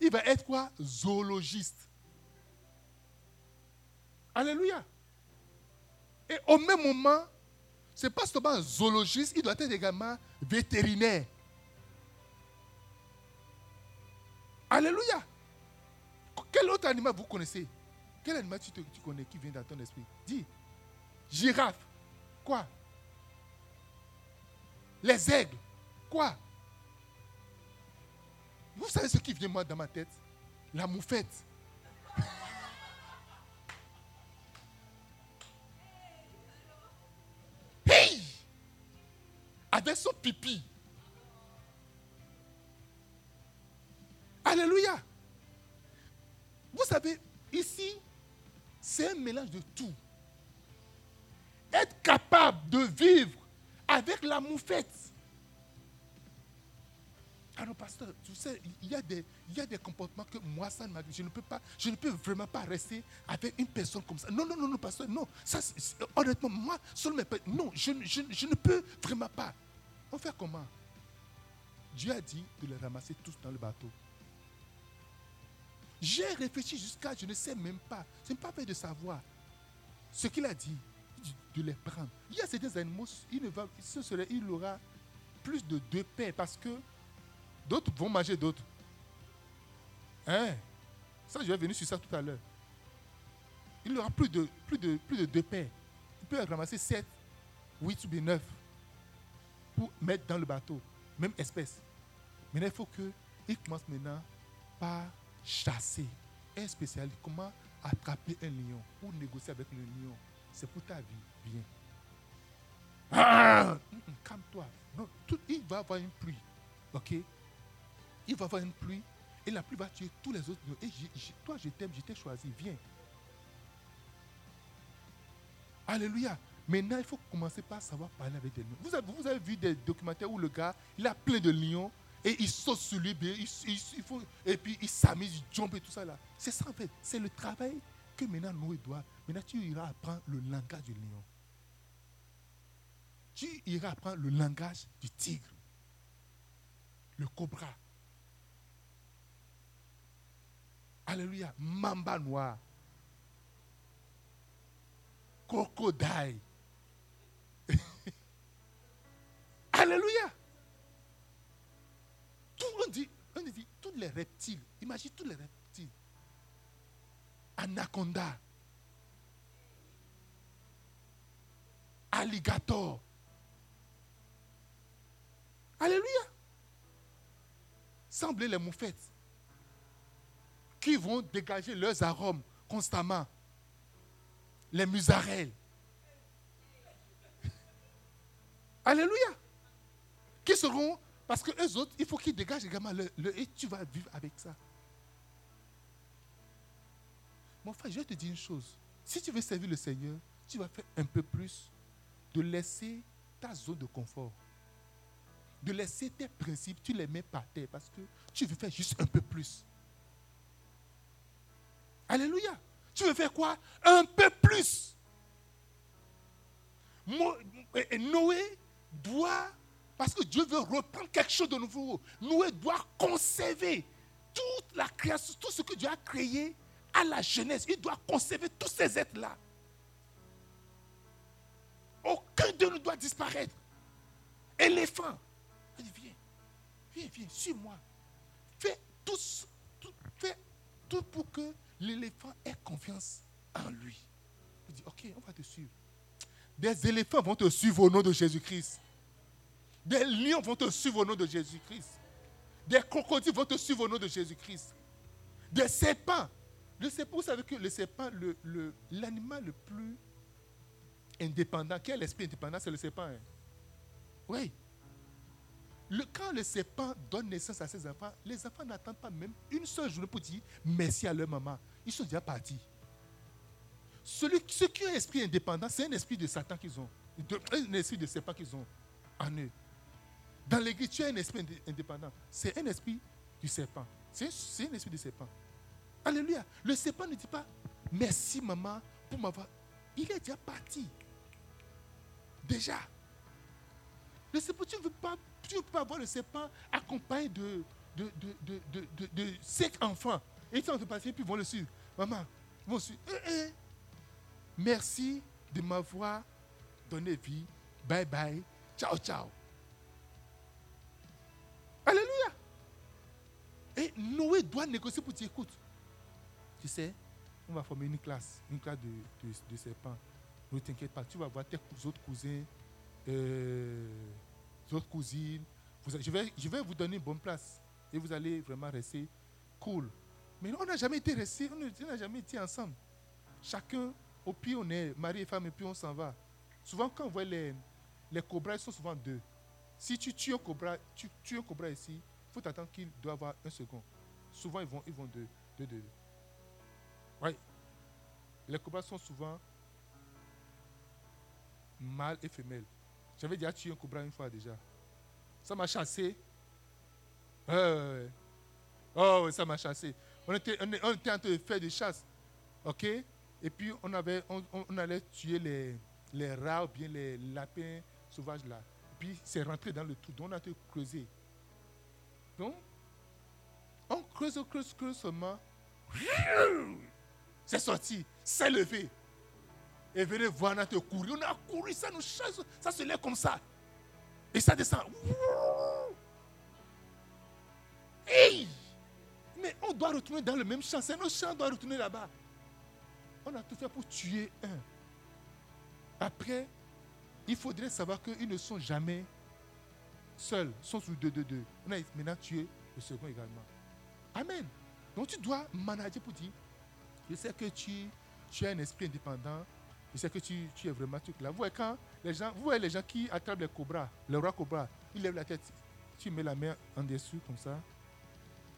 Il va être quoi? Zoologiste. Alléluia. Et au même moment, ce n'est pas seulement un zoologiste, il doit être également vétérinaire. Alléluia. Quel autre animal vous connaissez? Quel animal tu, tu connais qui vient dans ton esprit? Dis. Girafe. Quoi? Les aigles. Quoi? Vous savez ce qui vient moi dans ma tête? La moufette. avec son pipi. Alléluia. Vous savez, ici, c'est un mélange de tout. Être capable de vivre avec la moufette. Alors, pasteur, tu sais, il y, a des, il y a des comportements que moi, ça ne Je ne peux pas, je ne peux vraiment pas rester avec une personne comme ça. Non, non, non, non, pasteur, non. Honnêtement, moi, seulement, non, je, je, je ne peux vraiment pas. On fait comment? Dieu a dit de les ramasser tous dans le bateau. J'ai réfléchi jusqu'à, je ne sais même pas, ce n'est pas fait de savoir ce qu'il a dit, de les prendre. Il y a certains animaux, il, ne va, ce serait, il aura plus de deux paires parce que d'autres vont manger d'autres. Hein? Ça, je vais venir sur ça tout à l'heure. Il aura plus de, plus, de, plus de deux paires. Il peut ramasser sept, huit ou bien neuf pour mettre dans le bateau, même espèce. Mais il faut qu'il commence maintenant par chasser. Un spécialiste, comment attraper un lion ou négocier avec le lion? C'est pour ta vie. Viens. Ah! Calme-toi. il va avoir une pluie. OK? Il va avoir une pluie. Et la pluie va tuer tous les autres lions. Et toi, je t'aime, je t'ai choisi. Viens. Alléluia. Maintenant, il faut commencer par savoir parler avec des lions. Vous avez, vous avez vu des documentaires où le gars, il a plein de lions et il saute sur lui, il, faut, et puis il s'amuse, il jump et tout ça là. C'est ça en fait. C'est le travail maintenant Noé doit. Maintenant tu iras apprendre le langage du lion. Tu iras apprendre le langage du tigre, le cobra. Alléluia. Mamba noir. Crocodile. Alléluia on dit, on dit, tous les reptiles, imagine tous les reptiles. Anaconda. Alligator. Alléluia. Semblez les moufettes qui vont dégager leurs arômes constamment. Les musarelles. Alléluia. Qui seront parce que eux autres, il faut qu'ils dégagent également le, et tu vas vivre avec ça. Mon frère, je vais te dire une chose. Si tu veux servir le Seigneur, tu vas faire un peu plus de laisser ta zone de confort. De laisser tes principes, tu les mets par terre parce que tu veux faire juste un peu plus. Alléluia. Tu veux faire quoi? Un peu plus. Noé doit parce que Dieu veut reprendre quelque chose de nouveau. Noé doit conserver toute la création, tout ce que Dieu a créé à la jeunesse. Il doit conserver tous ces êtres-là. Aucun de nous doit disparaître. Éléphant. Il dit, viens, viens, viens, suis-moi. Fais tout, fais tout pour que l'éléphant ait confiance en lui. Il dit, ok, on va te suivre. Des éléphants vont te suivre au nom de Jésus-Christ. Des lions vont te suivre au nom de Jésus-Christ. Des crocodiles vont te suivre au nom de Jésus-Christ. Des serpents. Le serpent, vous savez que le serpent, l'animal le, plus indépendant, qui est l'esprit indépendant, c'est le serpent. Hein? Oui. Quand le serpent donne naissance à ses enfants, les enfants n'attendent pas même une seule journée pour dire merci à leur maman. Ils sont déjà partis. Ceux qui ont un esprit indépendant, c'est un esprit de Satan qu'ils ont. Un esprit de serpent qu'ils ont en eux. Dans l'église, tu as un esprit indépendant. C'est un esprit du serpent. C'est un esprit du serpent. Alléluia. Le serpent ne dit pas merci maman pour m'avoir. Il est déjà parti. Déjà. Le serpent, tu ne veux pas, tu pas avoir le serpent accompagné de, de, de, de, de, cinq enfants. Et ils sont passer, puis vont le suivre. Maman, vont suivre. Eh, eh. Merci de m'avoir donné vie. Bye bye. Ciao, ciao. Alléluia. Et Noé doit négocier pour dire, tu sais, on va former une classe, une classe de, serpents. Ne t'inquiète pas, tu vas voir tes autres cousins, euh, autres cousines. je, vais, je vais vous donner une bonne place et vous allez vraiment rester cool. Mais on n'a jamais été restés, on n'a jamais été ensemble. Chacun, au pire, on est mari et femme et puis on s'en va. Souvent, quand on voit les, les cobras, ils sont souvent deux. Si tu tues un cobra, tu un cobra ici, il faut t'attendre qu'il doit avoir un second. Souvent, ils vont, ils vont deux, deux, deux. Oui. Les cobras sont souvent mâles et femelles. J'avais déjà tué un cobra une fois déjà. Ça m'a chassé. oh, ça m'a chassé. On était, on était en train de faire des chasses. OK? Et puis, on, avait, on, allait tuer les, les rats ou bien les lapins sauvages là. Et puis, c'est rentré dans le trou. Donc, on a été creusé. Donc, on creuse, creuse, creuse seulement. C'est sorti, c'est levé. Et venez voir, a couru. On a couru, ça nous chasse, ça se lève comme ça. Et ça descend. Mais on doit retourner dans le même champ. C'est nos champs, on doit retourner là-bas. On a tout fait pour tuer un. Après, il faudrait savoir qu'ils ne sont jamais seuls, ils sont sous deux, deux, deux. On a maintenant tué le second également. Amen. Donc tu dois manager pour dire, je sais que tu, tu as un esprit indépendant, je sais que tu, tu es vraiment truc là. Vous voyez, quand les gens, vous voyez les gens qui attrapent les cobras, le roi cobra, il lève la tête, tu mets la main en dessous comme ça,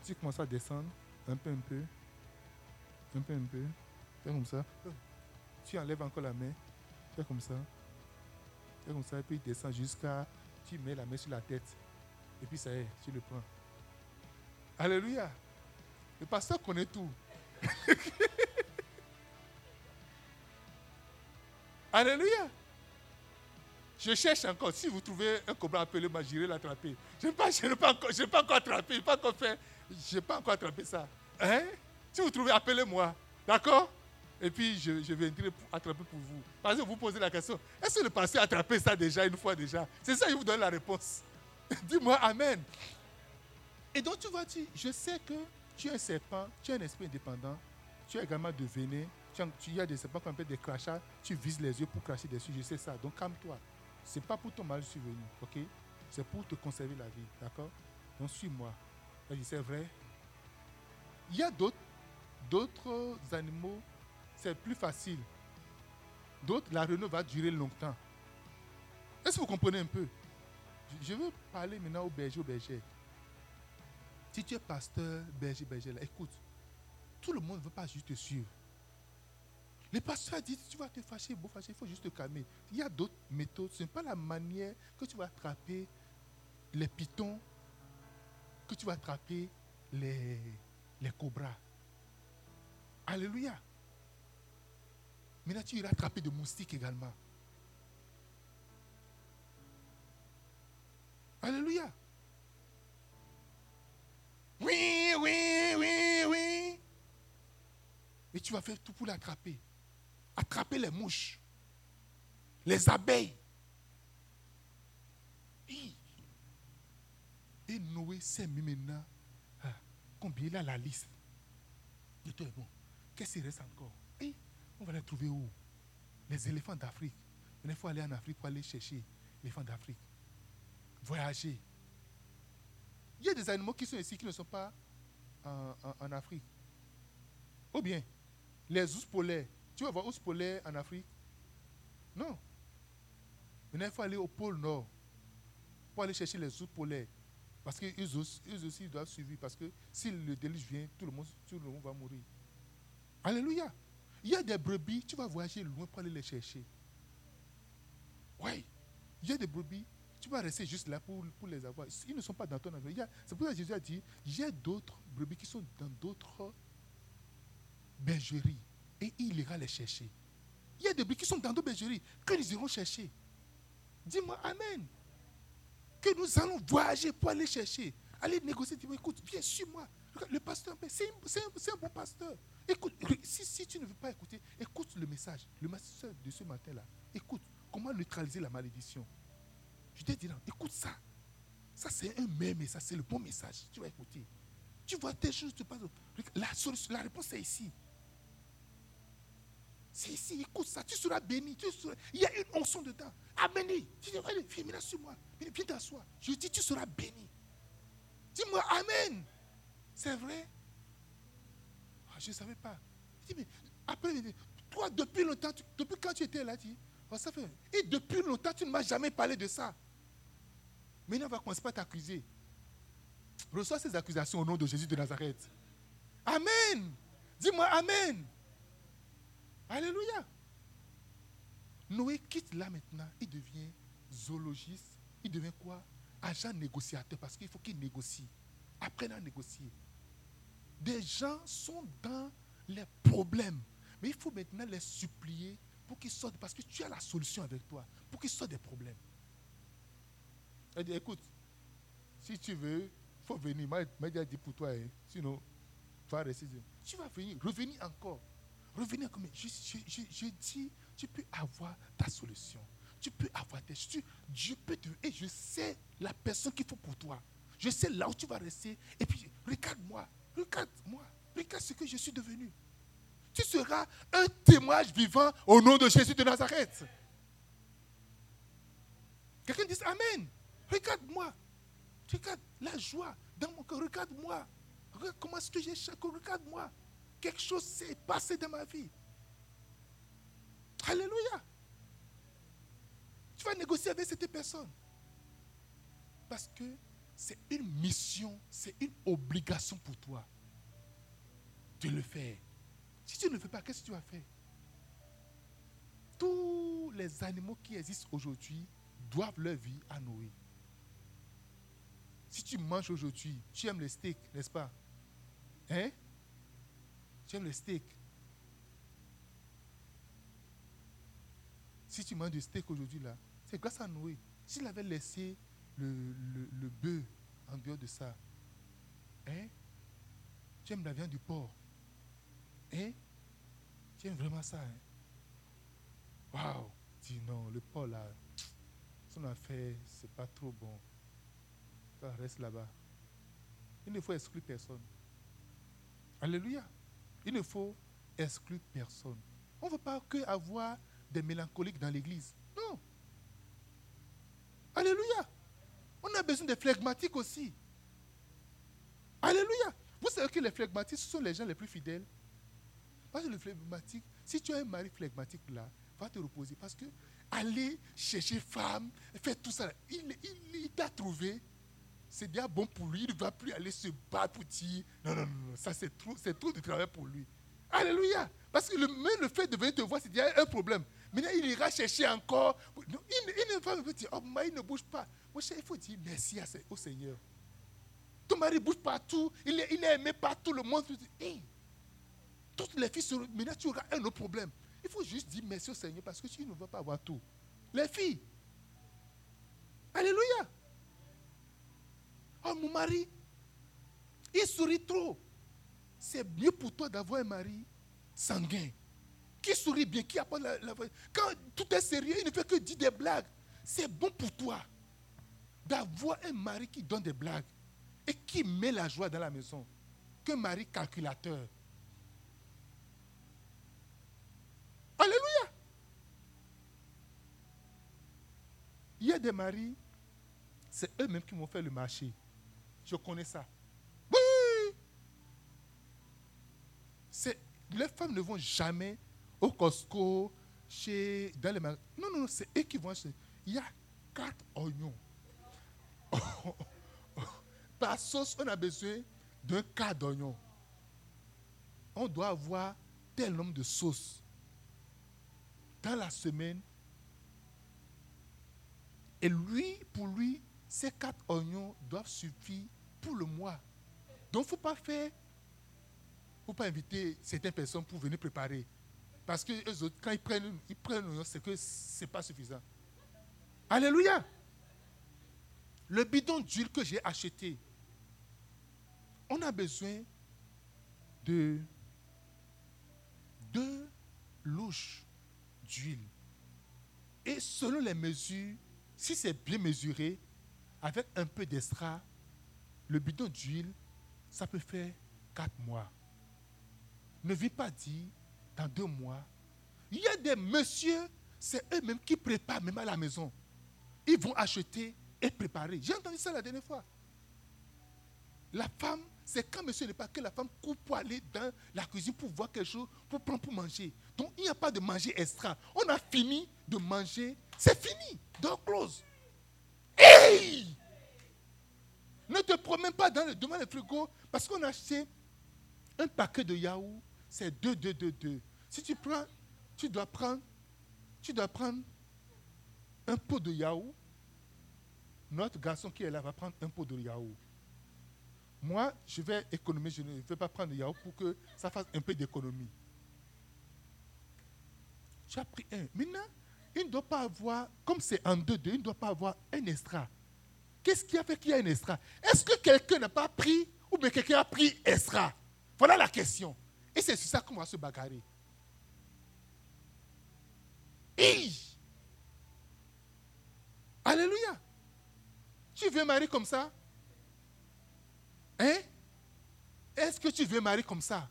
tu commences à descendre un peu, un peu, un peu, un peu, fais comme ça. Tu enlèves encore la main, fais comme ça, fais comme ça, et puis il descend jusqu'à, tu mets la main sur la tête, et puis ça y est, tu le prends. Alléluia. Le pasteur connaît tout. Alléluia. Je cherche encore. Si vous trouvez un cobra, appelez-moi, j'irai l'attraper. Je n'ai pas, pas, encore, pas encore attrapé. Je n'ai pas encore fait. Je n'ai pas encore attrapé ça. Hein? Si vous trouvez, appelez-moi. D'accord? Et puis, je, viendrai attraper pour vous. Parce que vous posez la question est-ce que le pasteur a attrapé ça déjà, une fois déjà? C'est ça, je vous donne la réponse. Dis-moi Amen. Et donc, tu vas dire je sais que tu es un serpent, tu es un esprit indépendant, tu es également de tu, y a des qui ont des crachats, tu vises les yeux pour cracher dessus, je sais ça. Donc calme-toi. Ce n'est pas pour ton mal survenu, ok? C'est pour te conserver la vie, d'accord? Donc suis-moi. C'est vrai. Il y a d'autres, d'autres animaux, c'est plus facile. D'autres, la renault va durer longtemps. Est-ce que vous comprenez un peu? Je veux parler maintenant au berger, au berger. Si tu es pasteur, berger, berger, écoute, tout le monde ne veut pas juste te suivre. Le pasteur a dit, tu vas te fâcher, beau fâcher, il faut juste te calmer. Il y a d'autres méthodes. Ce n'est pas la manière que tu vas attraper les pitons, que tu vas attraper les, les cobras. Alléluia. Maintenant, tu iras attraper des moustiques également. Alléluia. Oui, oui, oui, oui. Et tu vas faire tout pour l'attraper attraper les mouches, les abeilles. Et Noé s'est mis maintenant ah, combien il a la liste? De tout bon. Qu'est-ce qu'il reste encore? On va les trouver où? Les éléphants d'Afrique. Il faut aller en Afrique pour aller chercher les éléphants d'Afrique. Voyager. Il y a des animaux qui sont ici qui ne sont pas en, en Afrique. Ou bien, les ours polaires tu vas voir ours polaire en Afrique? Non. Maintenant, il faut aller au pôle Nord pour aller chercher les ours polaires. Parce qu'eux aussi, aussi doivent suivre. Parce que si le déluge vient, tout le, monde, tout le monde va mourir. Alléluia. Il y a des brebis, tu vas voyager loin pour aller les chercher. Oui. Il y a des brebis, tu vas rester juste là pour, pour les avoir. Ils ne sont pas dans ton avion. C'est pour ça que Jésus a dit il y a d'autres brebis qui sont dans d'autres bergeries et il ira les chercher. Il y a des brebis qui sont dans nos bergeries que nous irons chercher. Dis-moi Amen. Que nous allons voyager pour aller chercher. Aller négocier. Dis-moi, écoute, viens, suis-moi. Le pasteur, c'est un, bon pasteur. Écoute, si, tu ne veux pas écouter, écoute le message. Le message de ce matin-là. Écoute, comment neutraliser la malédiction. Je te dis, écoute ça. Ça, c'est un même message, c'est le bon message. Tu vas écouter. Tu vois tes choses te passent. La, la réponse est ici. Si, si, écoute ça, tu seras béni. Il y a une onction dedans. Amen. Tu dis, allez, viens, viens sur moi. Viens, viens t'asseoir. Je dis, tu seras béni. Dis-moi, Amen. C'est vrai? Ah, Je ne savais pas. dis, mais après, toi, depuis longtemps, depuis quand tu étais là, tu oh, ça fait. Et depuis longtemps, tu ne m'as jamais parlé de ça. Maintenant, on va commencer par t'accuser. Reçois ces accusations au nom de Jésus de Nazareth. Amen. Dis-moi Amen. Alléluia. Noé quitte là maintenant. Il devient zoologiste. Il devient quoi? Agent négociateur parce qu'il faut qu'il négocie. Apprenne à négocier. Des gens sont dans les problèmes. Mais il faut maintenant les supplier pour qu'ils sortent. Parce que tu as la solution avec toi. Pour qu'ils sortent des problèmes. Elle dit, écoute, si tu veux, il faut venir. Moi, dit pour toi. Hein. Sinon, tu vas rester. Tu vas venir, revenir encore. Revenir comme je, dis, tu peux avoir ta solution. Tu peux avoir tes Dieu peut te. Et je sais la personne qu'il faut pour toi. Je sais là où tu vas rester. Et puis, regarde-moi. Regarde-moi. Regarde ce que je suis devenu. Tu seras un témoignage vivant au nom de Jésus de Nazareth. Quelqu'un dit Amen. Regarde-moi. Regarde la joie dans mon cœur. Regarde-moi. Regarde comment est-ce que j'ai Regarde-moi. Quelque chose s'est passé dans ma vie. Alléluia. Tu vas négocier avec cette personne. Parce que c'est une mission, c'est une obligation pour toi de le faire. Si tu ne le fais pas, qu'est-ce que tu vas faire? Tous les animaux qui existent aujourd'hui doivent leur vie à Noé. Si tu manges aujourd'hui, tu aimes les steaks, n'est-ce pas? Hein? Tu aimes les steaks. Si tu manges du steak aujourd'hui, là, c'est grâce à Noé. S'il avait laissé le, le, bœuf en dehors de ça, hein? Tu aimes la viande du porc. Hein? Tu aimes vraiment ça, hein? Waouh Dis non, le porc, là, son affaire, c'est pas trop bon reste là-bas. Il ne faut exclure personne. Alléluia. Il ne faut exclure personne. On ne veut pas que avoir des mélancoliques dans l'église. Non. Alléluia. On a besoin des flegmatiques aussi. Alléluia. Vous savez que les flegmatiques, ce sont les gens les plus fidèles. Parce que le flegmatique, si tu as un mari flegmatique là, va te reposer. Parce que aller chercher femme, faire tout ça, il, il t'a trouvé, c'est bien bon pour lui. Il ne va plus aller se battre pour dire non, non, non, ça c'est trop, c'est trop de travail pour lui. Alléluia. Parce que le, le fait de venir te voir, c'est déjà un problème. Maintenant, il ira chercher encore. il, ne va pas dire, oh, il ne bouge pas. Mon cher, il faut dire merci au Seigneur. Ton mari bouge partout. Il est, il aimé par tout le monde. toutes les filles seront. Maintenant, tu auras un autre problème. Il faut juste dire merci au Seigneur parce que tu ne vas pas avoir tout. Les filles. Alléluia. Oh, mon mari, il sourit trop. C'est mieux pour toi d'avoir un mari sanguin. Qui sourit bien, qui apporte la, la... Quand tout est sérieux, il ne fait que dire des blagues. C'est bon pour toi d'avoir un mari qui donne des blagues et qui met la joie dans la maison qu'un mari calculateur. Alléluia. Il y a des maris, c'est eux-mêmes qui vont faire le marché. Je connais ça. Oui. les femmes ne vont jamais au Costco, chez, dans les magasins. Non, non, c'est eux qui vont. Il y a quatre oignons. Par sauce, on a besoin d'un quart d'oignon. On doit avoir tel nombre de sauces. Dans la semaine, et lui, pour lui, ces quatre oignons doivent suffire pour le mois. Donc, il ne faut pas faire, faut pas inviter certaines personnes pour venir préparer. Parce que eux autres, quand ils prennent, ils prennent c'est que ce n'est pas suffisant. Alléluia. Le bidon d'huile que j'ai acheté, on a besoin de deux louches d'huile. Et selon les mesures, si c'est bien mesuré, avec un peu d'extra, le bidon d'huile, ça peut faire quatre mois. Ne vis pas dire dans deux mois. Il y a des messieurs, c'est eux-mêmes qui préparent même à la maison. Ils vont acheter et préparer. J'ai entendu ça la dernière fois. La femme, c'est quand monsieur n'est pas que la femme coupe pour aller dans la cuisine pour voir quelque chose, pour prendre pour manger. Donc il n'y a pas de manger extra. On a fini de manger, c'est fini. Donc close. Hey! Dans le, devant le frigo, parce qu'on a acheté un paquet de yaourt, c'est 2, 2, 2, 2. Si tu prends, tu dois prendre, tu dois prendre un pot de yaourt. Notre garçon qui est là va prendre un pot de yaourt. Moi, je vais économiser, je ne vais pas prendre de yaourt pour que ça fasse un peu d'économie. Tu as pris un. Maintenant, il ne doit pas avoir, comme c'est en deux, deux, il ne doit pas avoir un extra. Qu'est-ce qui a fait qu'il y a un extra Est-ce que quelqu'un n'a pas pris ou bien quelqu'un a pris extra Voilà la question. Et c'est sur ça qu'on va se bagarrer. Alléluia. Tu veux marier comme ça? Hein? Est-ce que tu veux marier comme ça?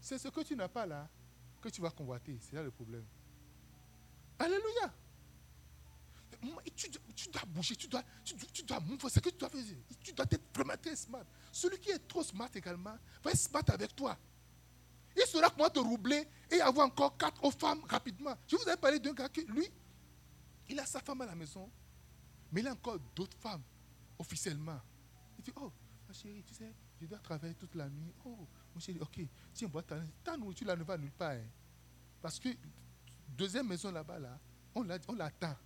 C'est ce que tu n'as pas là que tu vas convoiter. C'est là le problème. Alléluia. Tu, tu, dois bouger, tu dois, tu, tu dois mouvoir. C'est que tu dois faire. Tu dois être vraiment très smart. Celui qui est trop smart également va être smart avec toi. Il saura comment te roubler et avoir encore quatre autres femmes rapidement. Je vous ai parlé d'un gars qui, lui, il a sa femme à la maison, mais il a encore d'autres femmes officiellement. Il dit, oh, ma chérie, tu sais, je dois travailler toute la nuit. Oh, mon chéri, ok, tiens, bois ta, ta nourriture là ne va nulle part. Hein. Parce que deuxième maison là-bas, là, on l'attend.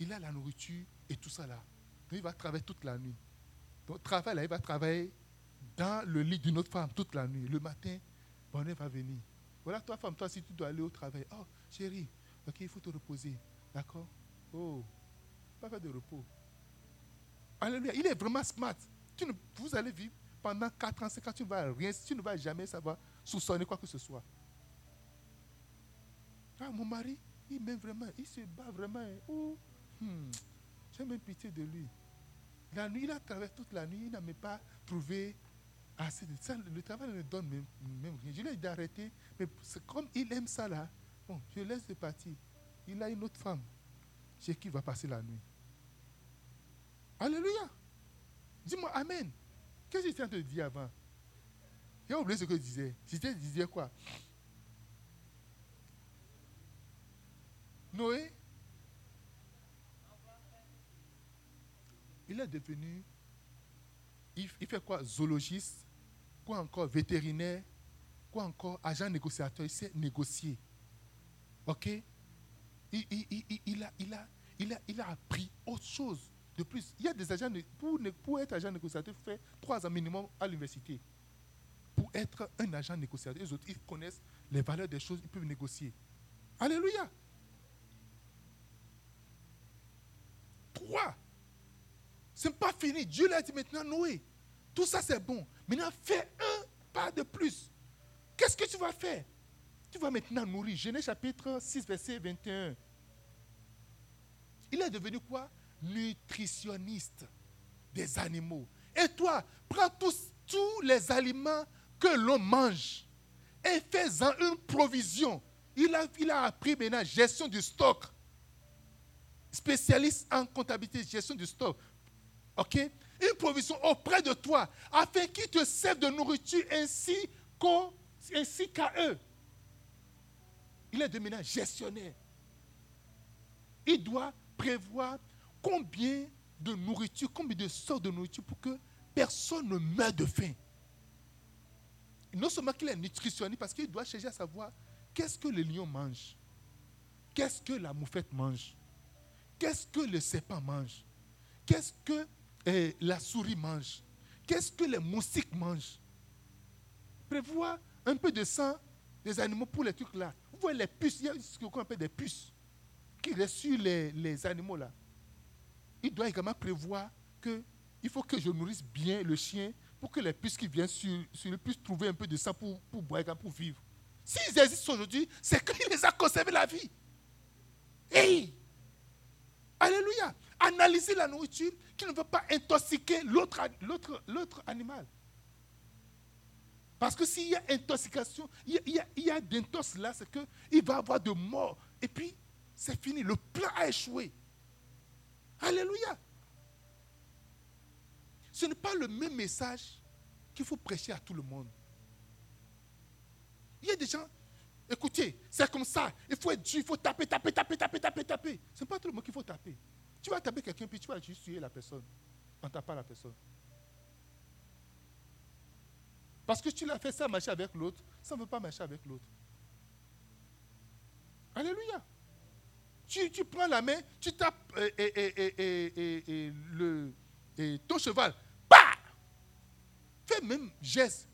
Il a la nourriture et tout ça là. Donc il va travailler toute la nuit. Donc là, il va travailler dans le lit d'une autre femme toute la nuit. Le matin, bonheur va venir. Voilà, toi, femme, toi, si tu dois aller au travail. Oh, chérie, ok, il faut te reposer. D'accord? Oh, pas faire de repos. Alléluia. Il est vraiment smart. Tu ne, vous allez vivre pendant 4 ans, 5 ans, tu ne vas rien, tu ne vas jamais savoir soupçonner quoi que ce soit. Ah, mon mari, il m'aime vraiment, il se bat vraiment. Oh, hmm, j'ai même pitié de lui. La nuit, il a travaillé toute la nuit, il n'a même pas trouvé assez de ça. Le travail ne donne même, rien. Je lui ai dit d'arrêter, mais comme il aime ça là, bon, je laisse de partir. Il a une autre femme chez qui il va passer la nuit. Alléluia. Dis-moi Amen. Qu'est-ce que j'étais en train de dire avant? J'ai oublié ce que je disais. Je disais quoi? Noé Il est devenu, il, fait quoi Zoologiste, quoi encore Vétérinaire, quoi encore Agent négociateur, il sait négocier. Ok? Il, il, a, il, a, il, a, il a appris autre chose de plus. Il y a des agents, pour, être agent négociateur, il faut trois ans minimum à l'université. Pour être un agent négociateur, les autres, ils connaissent les valeurs des choses, ils peuvent négocier. Alléluia. Trois. Ce n'est pas fini. Dieu l'a dit maintenant, Noé. Tout ça, c'est bon. Maintenant, fais un pas de plus. Qu'est-ce que tu vas faire? Tu vas maintenant nourrir. Genèse chapitre 6, verset 21. Il est devenu quoi? Nutritionniste des animaux. Et toi, prends tous, tous les aliments que l'on mange et fais-en une provision. Il a, il a appris maintenant gestion du stock. Spécialiste en comptabilité, gestion du stock. OK? Une provision auprès de toi afin qu'ils te servent de nourriture ainsi qu'à eux. Il est devenu gestionnaire. Il doit prévoir combien de nourriture, combien de sortes de nourriture pour que personne ne meure de faim. Non seulement qu'il est nutritionniste, parce qu'il doit chercher à savoir qu'est-ce que le lion mange, qu'est-ce que la moufette mange, qu'est-ce que le serpent mange, qu'est-ce que eh, la souris mange, qu'est-ce que les moustiques mangent? Prévoir un peu de sang des animaux pour les trucs là. Vous voyez les puces, il y a ce qu'on appelle des puces qui restent sur les, les animaux là il doit également prévoir que il faut que je nourrisse bien le chien pour que les puces qui viennent sur, sur lui puissent trouver un peu de sang pour, pour boire, pour vivre. S'ils existent aujourd'hui, c'est qu'il les a conservé la vie. Hey! Analysez la nourriture qui ne veut pas intoxiquer l'autre animal. Parce que s'il y a intoxication, il y a, il y a, là, c'est qu'il va avoir de mort. Et puis, c'est fini. Le plan a échoué. Alléluia. Ce n'est pas le même message qu'il faut prêcher à tout le monde. Il y a des gens, écoutez, c'est comme ça, il faut être dur, il faut taper, taper, taper, taper, taper, taper. Ce n'est pas tout le monde qu'il faut taper. Tu vas taper quelqu'un, puis tu vas juste tuer la personne. on ne tape pas la personne. Parce que tu l'as fait ça marcher avec l'autre, ça ne veut pas marcher avec l'autre. Alléluia. Tu, prends la main, tu tapes et, le, ton cheval. Bah! Fais même geste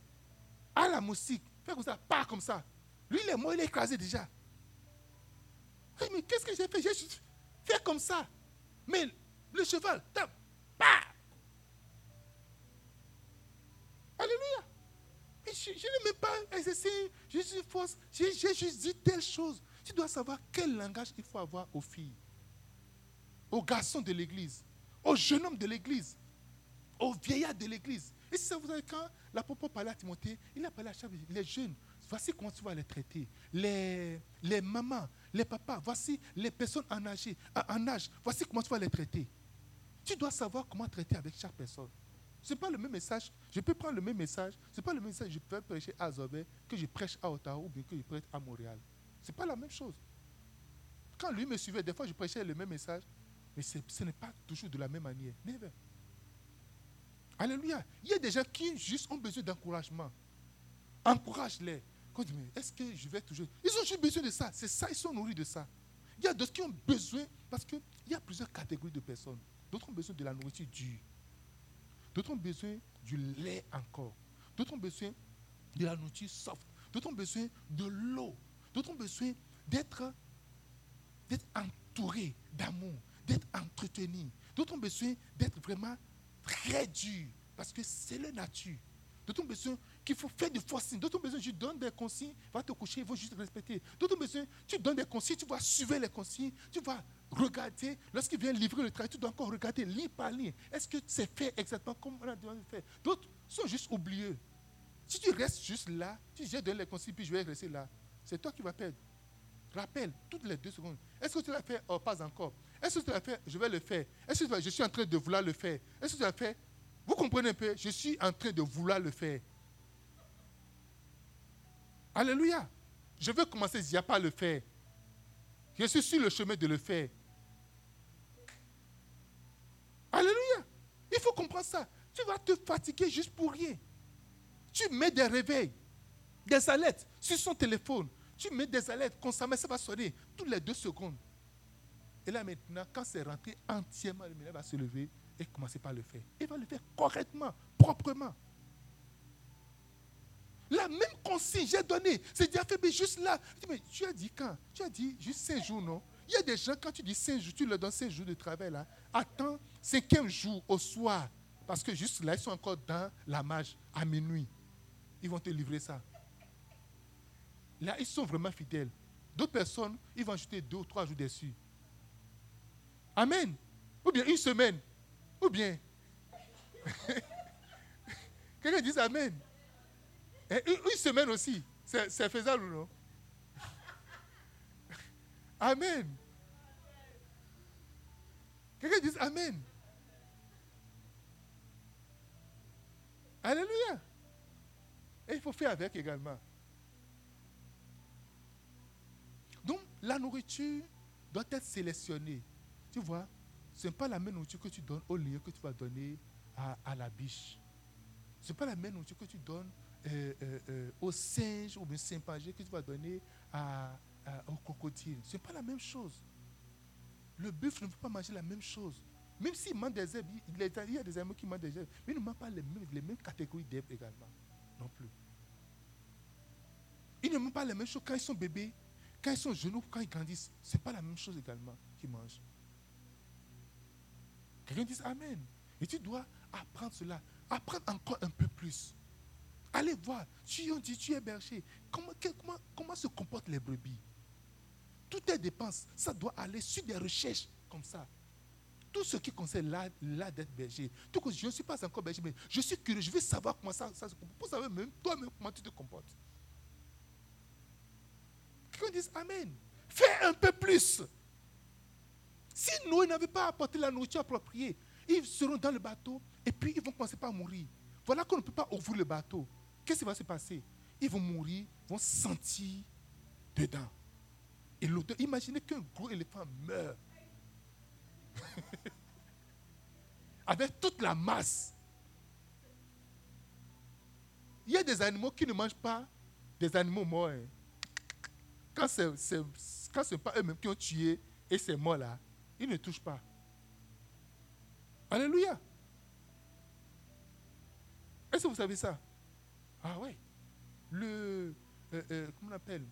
à la musique. Fais comme ça, pas comme ça. Lui, il est mort, il est écrasé déjà. Mais qu'est-ce que j'ai fait? J'ai fait comme ça. Mais le cheval, tape, bah! Alléluia. je, n'ai même pas exercé, je suis force, j'ai juste dit telle chose. Tu dois savoir quel langage il faut avoir aux filles, aux garçons de l'église, aux jeunes hommes de l'église, aux vieillards de l'église. Et si ça vous avez quand l'apôtre parlait à Timothée, il a parlé à chaque les jeunes. Voici comment tu vas les traiter. Les, les mamans, les papas, voici les personnes en âge, en âge. Voici comment tu vas les traiter. Tu dois savoir comment traiter avec chaque personne. Ce n'est pas le même message. Je peux prendre le même message. Ce n'est pas le même message que je peux prêcher à Zobé, que je prêche à Ottawa ou que je prêche à Montréal. Ce n'est pas la même chose. Quand lui me suivait, des fois je prêchais le même message, mais ce n'est pas toujours de la même manière. Alléluia. Il y a des gens qui juste ont besoin d'encouragement. Encourage-les. Est-ce que je vais toujours? Ils ont juste besoin de ça. C'est ça, ils sont nourris de ça. Il y a d'autres qui ont besoin, parce qu'il y a plusieurs catégories de personnes. D'autres ont besoin de la nourriture dure. D'autres ont besoin du lait encore. D'autres ont besoin de la nourriture soft. D'autres ont besoin de l'eau. D'autres ont besoin d'être entourés d'amour, d'être entretenus. D'autres ont besoin d'être vraiment très durs parce que c'est leur nature. D'autres ont besoin qu'il faut faire du forcing. D'autres besoin, je donne des consignes, va te coucher, il faut juste respecter. D'autres besoin, tu donnes des consignes, tu vas suivre les consignes, tu vas regarder. Lorsqu'il vient livrer le travail, tu dois encore regarder ligne par ligne. Est-ce que c'est fait exactement comme on a demandé de faire? D'autres sont juste oublieux. Si tu restes juste là, tu donne les consignes, puis je vais rester là. C'est toi qui vas perdre. Rappelle, toutes les deux secondes. Est-ce que tu l'as fait? Oh, pas encore. Est-ce que tu l'as fait? Je vais le faire. Est-ce que je suis en train de vouloir le faire Est-ce que tu l'as fait? Vous comprenez un peu? Je suis en train de vouloir le faire. Alléluia. Je veux commencer, il n'y a pas le faire. Je suis sur le chemin de le faire. Alléluia. Il faut comprendre ça. Tu vas te fatiguer juste pour rien. Tu mets des réveils, des alertes sur son téléphone. Tu mets des alertes constamment, ça va sonner toutes les deux secondes. Et là maintenant, quand c'est rentré entièrement, le va se lever et commencer par le faire. Il va le faire correctement, proprement. La même consigne j'ai donnée, c'est mais juste là. mais tu as dit quand? Tu as dit juste cinq jours, non? Il y a des gens, quand tu dis cinq jours, tu leur donnes cinq jours de travail là. Attends cinquième jour au soir. Parce que juste là, ils sont encore dans la marge à minuit. Ils vont te livrer ça. Là, ils sont vraiment fidèles. D'autres personnes, ils vont ajouter deux ou trois jours dessus. Amen. Ou bien une semaine. Ou bien. Quelqu'un dit Amen. Une, semaine aussi. C'est faisable ou non? Amen. Quelqu'un dit Amen. Alléluia. Et il faut faire avec également. Donc, la nourriture doit être sélectionnée. Tu vois, ce n'est pas la même nourriture que tu donnes au lieu que tu vas donner à, la biche. Ce n'est pas la même nourriture que tu donnes euh, euh, euh, au singe ou au simpagé que tu vas donner au crocodile. Ce n'est pas la même chose. Le bœuf ne peut pas manger la même chose. Même s'il mange des herbes, il y a des animaux qui mangent des herbes, mais ils ne mangent pas les mêmes, les mêmes catégories d'herbes également. Non plus. Ils ne mangent pas les mêmes choses quand ils sont bébés quand ils sont genoux, quand ils grandissent, ce n'est pas la même chose également qu'ils mangent. Quelqu'un dit Amen. Et tu dois apprendre cela. Apprendre encore un peu plus. Allez voir. Tu on dit, tu es berger. Comment, se comportent les brebis? Toutes tes dépenses, ça doit aller sur des recherches comme ça. Tout ce qui concerne l'art d'être berger. Tout que je ne suis pas encore berger, mais je suis curieux. Je veux savoir comment ça, ça se comporte. Pour savoir même toi-même comment tu te comportes. Quelqu'un dise Amen. Fais un peu plus. Si Noé n'avait pas apporté la nourriture appropriée, ils seront dans le bateau et puis ils vont commencer par mourir. Voilà qu'on ne peut pas ouvrir le bateau. Qu'est-ce qui va se passer? Ils vont mourir, vont sentir dedans. Et l'auteur, imaginez qu'un gros éléphant meurt. avec toute la masse. Il y a des animaux qui ne mangent pas des animaux morts. Hein. Quand ce n'est pas eux-mêmes qui ont tué et ces morts-là, ils ne touchent pas. Alléluia. Est-ce que vous savez ça? Ah oui. Le, euh, euh, comment on appelle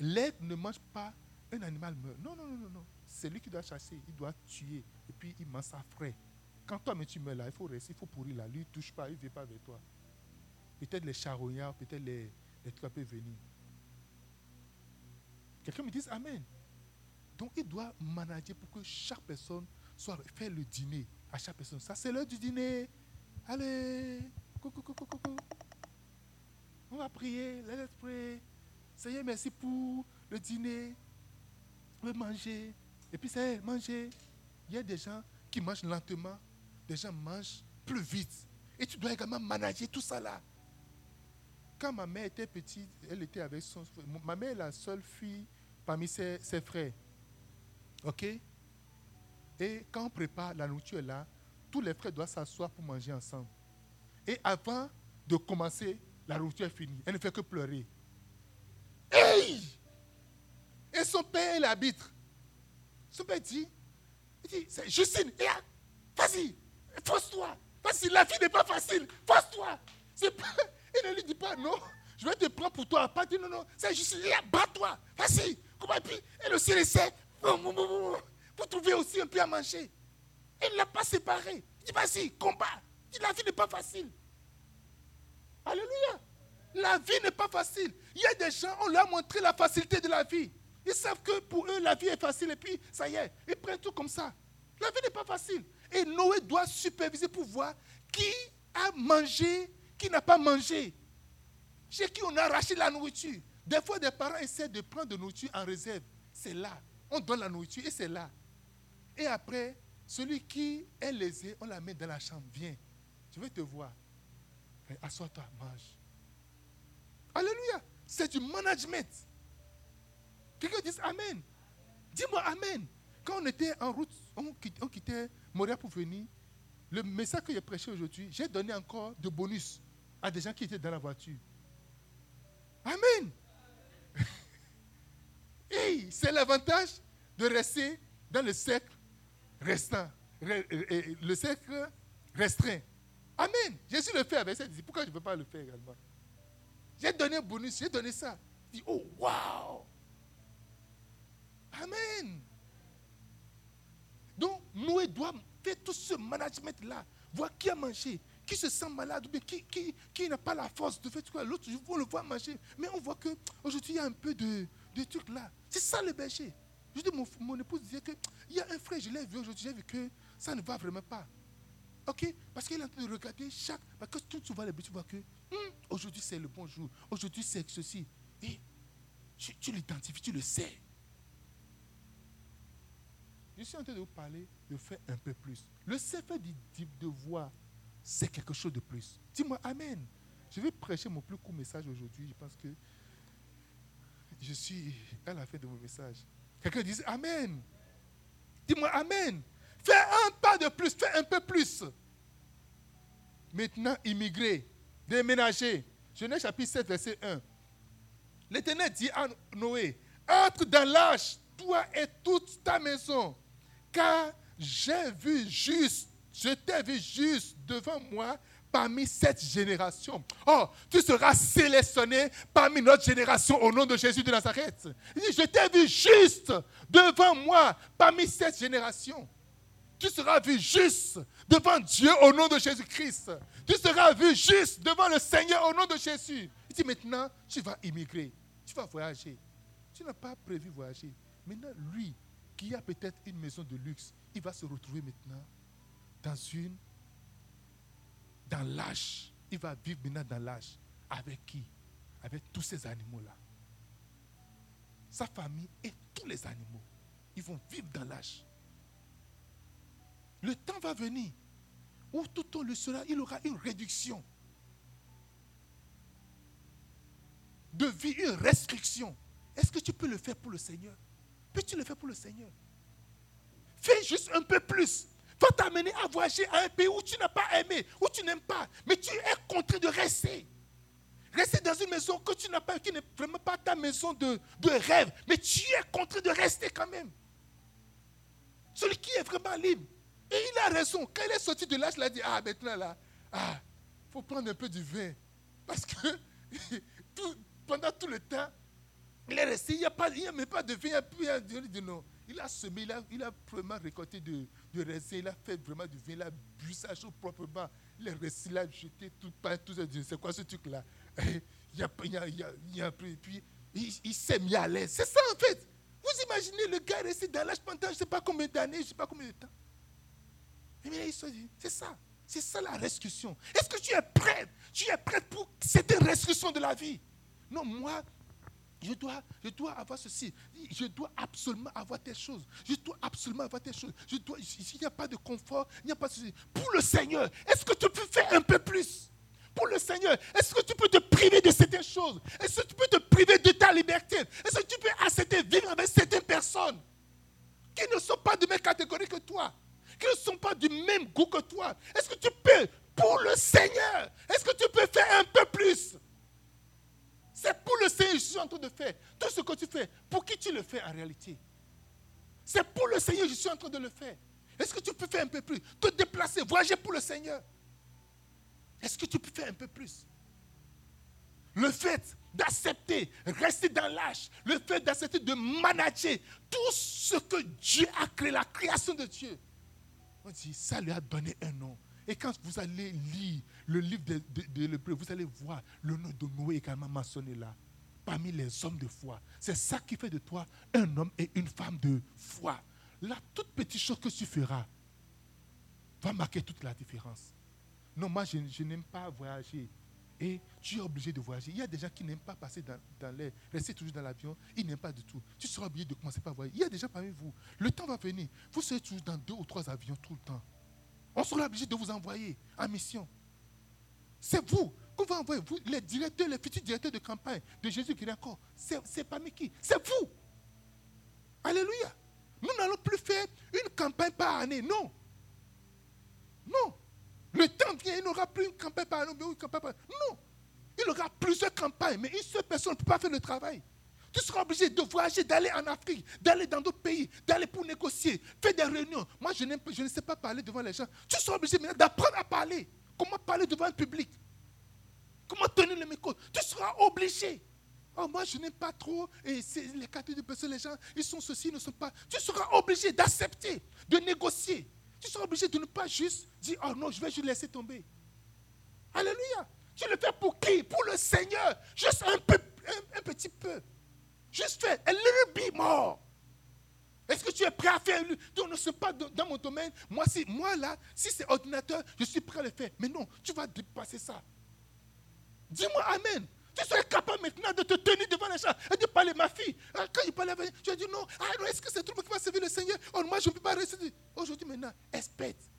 L'aigle ne mange pas un animal meurt. Non, non, non, non, non. C'est lui qui doit chasser, il doit tuer. Et puis il mange ça frais. Quand toi, mais tu meurs là, il faut rester, il faut pourrir là. Lui, il ne touche pas, il ne vient pas avec toi. Peut-être les charognards, peut-être les, les trucs peuvent venir. Quelqu'un me dit Amen. Donc il doit manager pour que chaque personne soit faire le dîner à chaque personne. Ça, c'est l'heure du dîner. Allez, On va prier, let's pray. Seigneur, merci pour le dîner. On va manger. Et puis, c'est manger. Il y a des gens qui mangent lentement, des gens mangent plus vite. Et tu dois également manager tout ça là. Quand ma mère était petite, elle était avec son frère. Ma mère est la seule fille parmi ses frères. OK? Et quand on prépare la nourriture là, tous les frères doivent s'asseoir pour manger ensemble. Et avant de commencer, la nourriture est finie. Elle ne fait que pleurer. Hey! Et son père l'arbitre. Son père dit, il dit, c'est Justine, vas-y, force-toi. Vas-y, la vie n'est pas facile, force-toi. Il ne lui dit pas, non, je vais te prendre pour toi. Pas dit, non, non, c'est Justine, bats-toi. Vas-y. Comment, et puis, elle aussi essaie pour trouver aussi un peu à manger. Elle ne l'a pas séparé. Il dit, vas-y, combat. La vie n'est pas facile. Alléluia. La vie n'est pas facile. Il y a des gens, on leur a montré la facilité de la vie. Ils savent que pour eux, la vie est facile et puis ça y est, ils prennent tout comme ça. La vie n'est pas facile. Et Noé doit superviser pour voir qui a mangé, qui n'a pas mangé. Chez qui on a arraché la nourriture. Des fois, des parents essaient de prendre de nourriture en réserve. C'est là. On donne la nourriture et c'est là. Et après, celui qui est lésé, on la met dans la chambre. Viens, je vais te voir. Assois-toi, mange. Alléluia. C'est du management. Quelqu'un dit Amen. Dis-moi Amen. Quand on était en route, on quittait, Montréal pour venir, le message que j'ai prêché aujourd'hui, j'ai donné encore de bonus à des gens qui étaient dans la voiture. Amen. Et c'est l'avantage de rester dans le cercle restant, le cercle restreint. Amen. Jésus le fait avec. Il dit, pourquoi je ne peux pas le faire également? J'ai donné un bonus, j'ai donné ça. Il dit, oh, wow. Amen. Donc, nous devons faire tout ce management-là. Voir qui a mangé, qui se sent malade, qui, qui, qui n'a pas la force de faire tout ça. L'autre, on le voit manger. Mais on voit qu'aujourd'hui, il y a un peu de, de trucs là. C'est ça le berger. Je dis, mon, mon épouse disait qu'il y a un frère, je l'ai vu aujourd'hui, j'ai vu que ça ne va vraiment pas. OK Parce qu'il est en train de regarder chaque. Parce que tout souvent, tu vois que hmm, aujourd'hui c'est le bon jour, aujourd'hui c'est ceci. Et tu, l'identifies, tu le sais. Je suis en train de vous parler de faire un peu plus. Le fait de, de voir, c'est quelque chose de plus. Dis-moi Amen. Je vais prêcher mon plus court message aujourd'hui. Je pense que je suis à la fin de mon message. Quelqu'un dit Amen. Dis-moi Amen. Fais un pas de plus, fais un peu plus. Maintenant, immigrer, déménager. Genèse chapitre 7, verset 1. L'Éternel dit à Noé, entre dans l'âge, toi et toute ta maison, car j'ai vu juste, je t'ai vu juste devant moi parmi cette génération. Oh, tu seras sélectionné parmi notre génération au nom de Jésus de Nazareth. Il dit, je t'ai vu juste devant moi parmi cette génération. Tu seras vu juste devant Dieu au nom de Jésus-Christ. Tu seras vu juste devant le Seigneur au nom de Jésus. Il dit maintenant, tu vas immigrer, tu vas voyager. Tu n'as pas prévu voyager. Maintenant, lui, qui a peut-être une maison de luxe, il va se retrouver maintenant dans une, dans l'âge. Il va vivre maintenant dans l'âge. Avec qui? Avec tous ces animaux-là. Sa famille et tous les animaux. Ils vont vivre dans l'âge. Le temps va venir où tout le sera, il aura une réduction de vie, une restriction. Est-ce que tu peux le faire pour le Seigneur? Peux-tu le faire pour le Seigneur? Fais juste un peu plus. va t'amener à voyager à un pays où tu n'as pas aimé, où tu n'aimes pas, mais tu es contraint de rester. Rester dans une maison que tu n'as pas, qui n'est vraiment pas ta maison de, de rêve, mais tu es contraint de rester quand même. Celui qui est vraiment libre. Et il a raison. Quand il est sorti de l'âge, il a dit, ah maintenant là, ah, faut prendre un peu du vin. Parce que pendant tout le temps, il est resté, il n'y a, pas, a même pas de vin. Il non. Il a semé, il a, il a vraiment récolté de, de il a fait vraiment du vin, il a bu sa chose proprement. Il est resté, il a jeté tout, tout ça. C'est quoi ce truc-là Il a, il a, il a, puis il, s'est mis à l'aise. C'est ça en fait. Vous imaginez le gars resté dans l'âge pendant je ne sais pas combien d'années, je ne sais pas combien de temps. C'est ça. C'est ça la restitution. Est-ce que tu es prêt Tu es prêt pour cette restitution de la vie? Non, moi, je dois, je dois avoir ceci. Je dois absolument avoir telle chose. Je dois absolument avoir telle chose. Je dois, il n'y a pas de confort, il n'y a pas de ceci. Pour le Seigneur, est-ce que tu peux faire un peu plus? Pour le Seigneur, est-ce que tu peux te priver de certaines choses? Est-ce que tu peux te priver de ta liberté? Est-ce que tu peux accepter vivre avec certaines personnes qui ne sont pas de même catégorie que toi? Qui ne sont pas du même goût que toi. Est-ce que tu peux, pour le Seigneur, est-ce que tu peux faire un peu plus? C'est pour le Seigneur que je suis en train de faire. Tout ce que tu fais, pour qui tu le fais en réalité? C'est pour le Seigneur que je suis en train de le faire. Est-ce que tu peux faire un peu plus? Te déplacer, voyager pour le Seigneur. Est-ce que tu peux faire un peu plus? Le fait d'accepter, rester dans l'âge, le fait d'accepter de manager tout ce que Dieu a créé, la création de Dieu. On dit, ça lui a donné un nom. Et quand vous allez lire le livre de, de, vous allez voir le nom de Noé également mentionné là, parmi les hommes de foi. C'est ça qui fait de toi un homme et une femme de foi. La toute petite chose que tu feras va marquer toute la différence. Non, moi, je, n'aime pas voyager. Et tu es obligé de voyager. Il y a des gens qui n'aiment pas passer dans, l'air, rester toujours dans l'avion. Ils n'aiment pas du tout. Tu seras obligé de commencer par voyager. Il y a des gens parmi vous. Le temps va venir. Vous serez toujours dans deux ou trois avions tout le temps. On sera obligé de vous envoyer en mission. C'est vous qu'on va envoyer. Vous, les directeurs, les futurs directeurs de campagne de Jésus qui encore. C'est parmi qui? C'est vous. Alléluia. Nous n'allons plus faire une campagne par année. Non. Non. Le temps vient, il n'aura plus une campagne par an, une campagne par Non. Il aura plusieurs campagnes, mais une seule personne ne peut pas faire le travail. Tu seras obligé de voyager, d'aller en Afrique, d'aller dans d'autres pays, d'aller pour négocier, faire des réunions. Moi, je, ne sais pas parler devant les gens. Tu seras obligé d'apprendre à parler. Comment parler devant un public? Comment tenir le micro? Tu seras obligé. Oh, moi, je n'aime pas trop. Et les catégories de personnes, les gens, ils sont ceci, ils ne sont pas. Tu seras obligé d'accepter, de négocier tu seras obligé de ne pas juste dire, oh non, je vais juste laisser tomber. Alléluia. Tu le fais pour qui? Pour le Seigneur. Juste un, peu, un, petit peu. Juste fais a little bit more. Est-ce que tu es prêt à faire Tu ne sais pas dans mon domaine. Moi, si, moi là, si c'est ordinateur, je suis prêt à le faire. Mais non, tu vas dépasser ça. Dis-moi Amen. Tu serais capable maintenant de te tenir devant les gens et de parler, ma fille. Ah, quand il parlait avec as dit non, ah, est-ce que c'est tout qui va servir le Seigneur? Oh, moi, je ne peux pas rester. Aujourd'hui, maintenant, experte.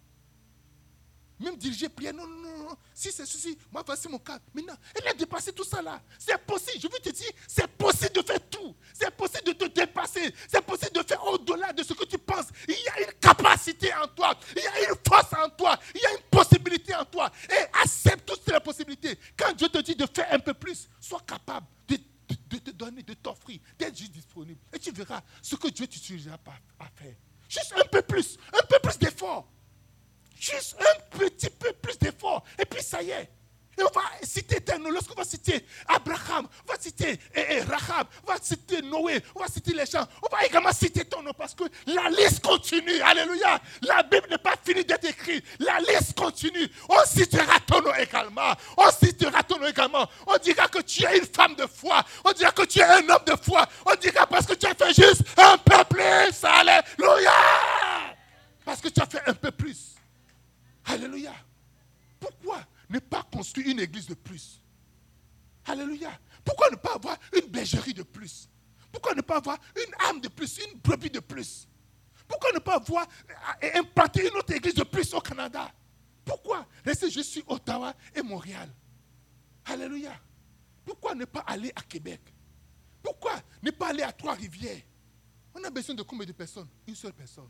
Même diriger, prier, non, non, non, si c'est ceci, moi voici mon cas. Maintenant, elle a dépassé tout ça là. C'est possible, je veux te dire, c'est possible de faire tout. C'est possible de te dépasser. C'est possible de faire au-delà de ce que tu penses. Il y a une capacité en toi. Il y a une force en toi. Il y a une possibilité en toi. Et accepte toutes ces possibilités. Quand Dieu te dit de faire un peu plus, sois capable de, te donner, de t'offrir, d'être disponible. Et tu verras ce que Dieu t'utilisera à faire. Juste un peu plus, un peu plus d'effort. Juste un petit peu plus d'effort. Et puis ça y est. Et on va citer noms. Lorsqu'on va citer Abraham, on va citer eh, eh, Rahab, on va citer Noé, on va citer les gens. On va également citer ton nom parce que la liste continue. Alléluia. La Bible n'est pas finie d'être écrite. La liste continue. On citera ton nom également. On citera ton nom également. On dira que tu es une femme de foi. On dira que tu es un homme de foi. On dira parce que tu as fait juste un peu plus. Alléluia. Parce que tu as fait un peu plus. Alléluia. Pourquoi ne pas construire une église de plus? Alléluia. Pourquoi ne pas avoir une bergerie de plus? Pourquoi ne pas avoir une âme de plus, une brebis de plus? Pourquoi ne pas avoir et euh, implanter une autre église de plus au Canada? Pourquoi rester juste sur Ottawa et Montréal? Alléluia. Pourquoi ne pas aller à Québec? Pourquoi ne pas aller à Trois-Rivières? On a besoin de combien de personnes? Une seule personne.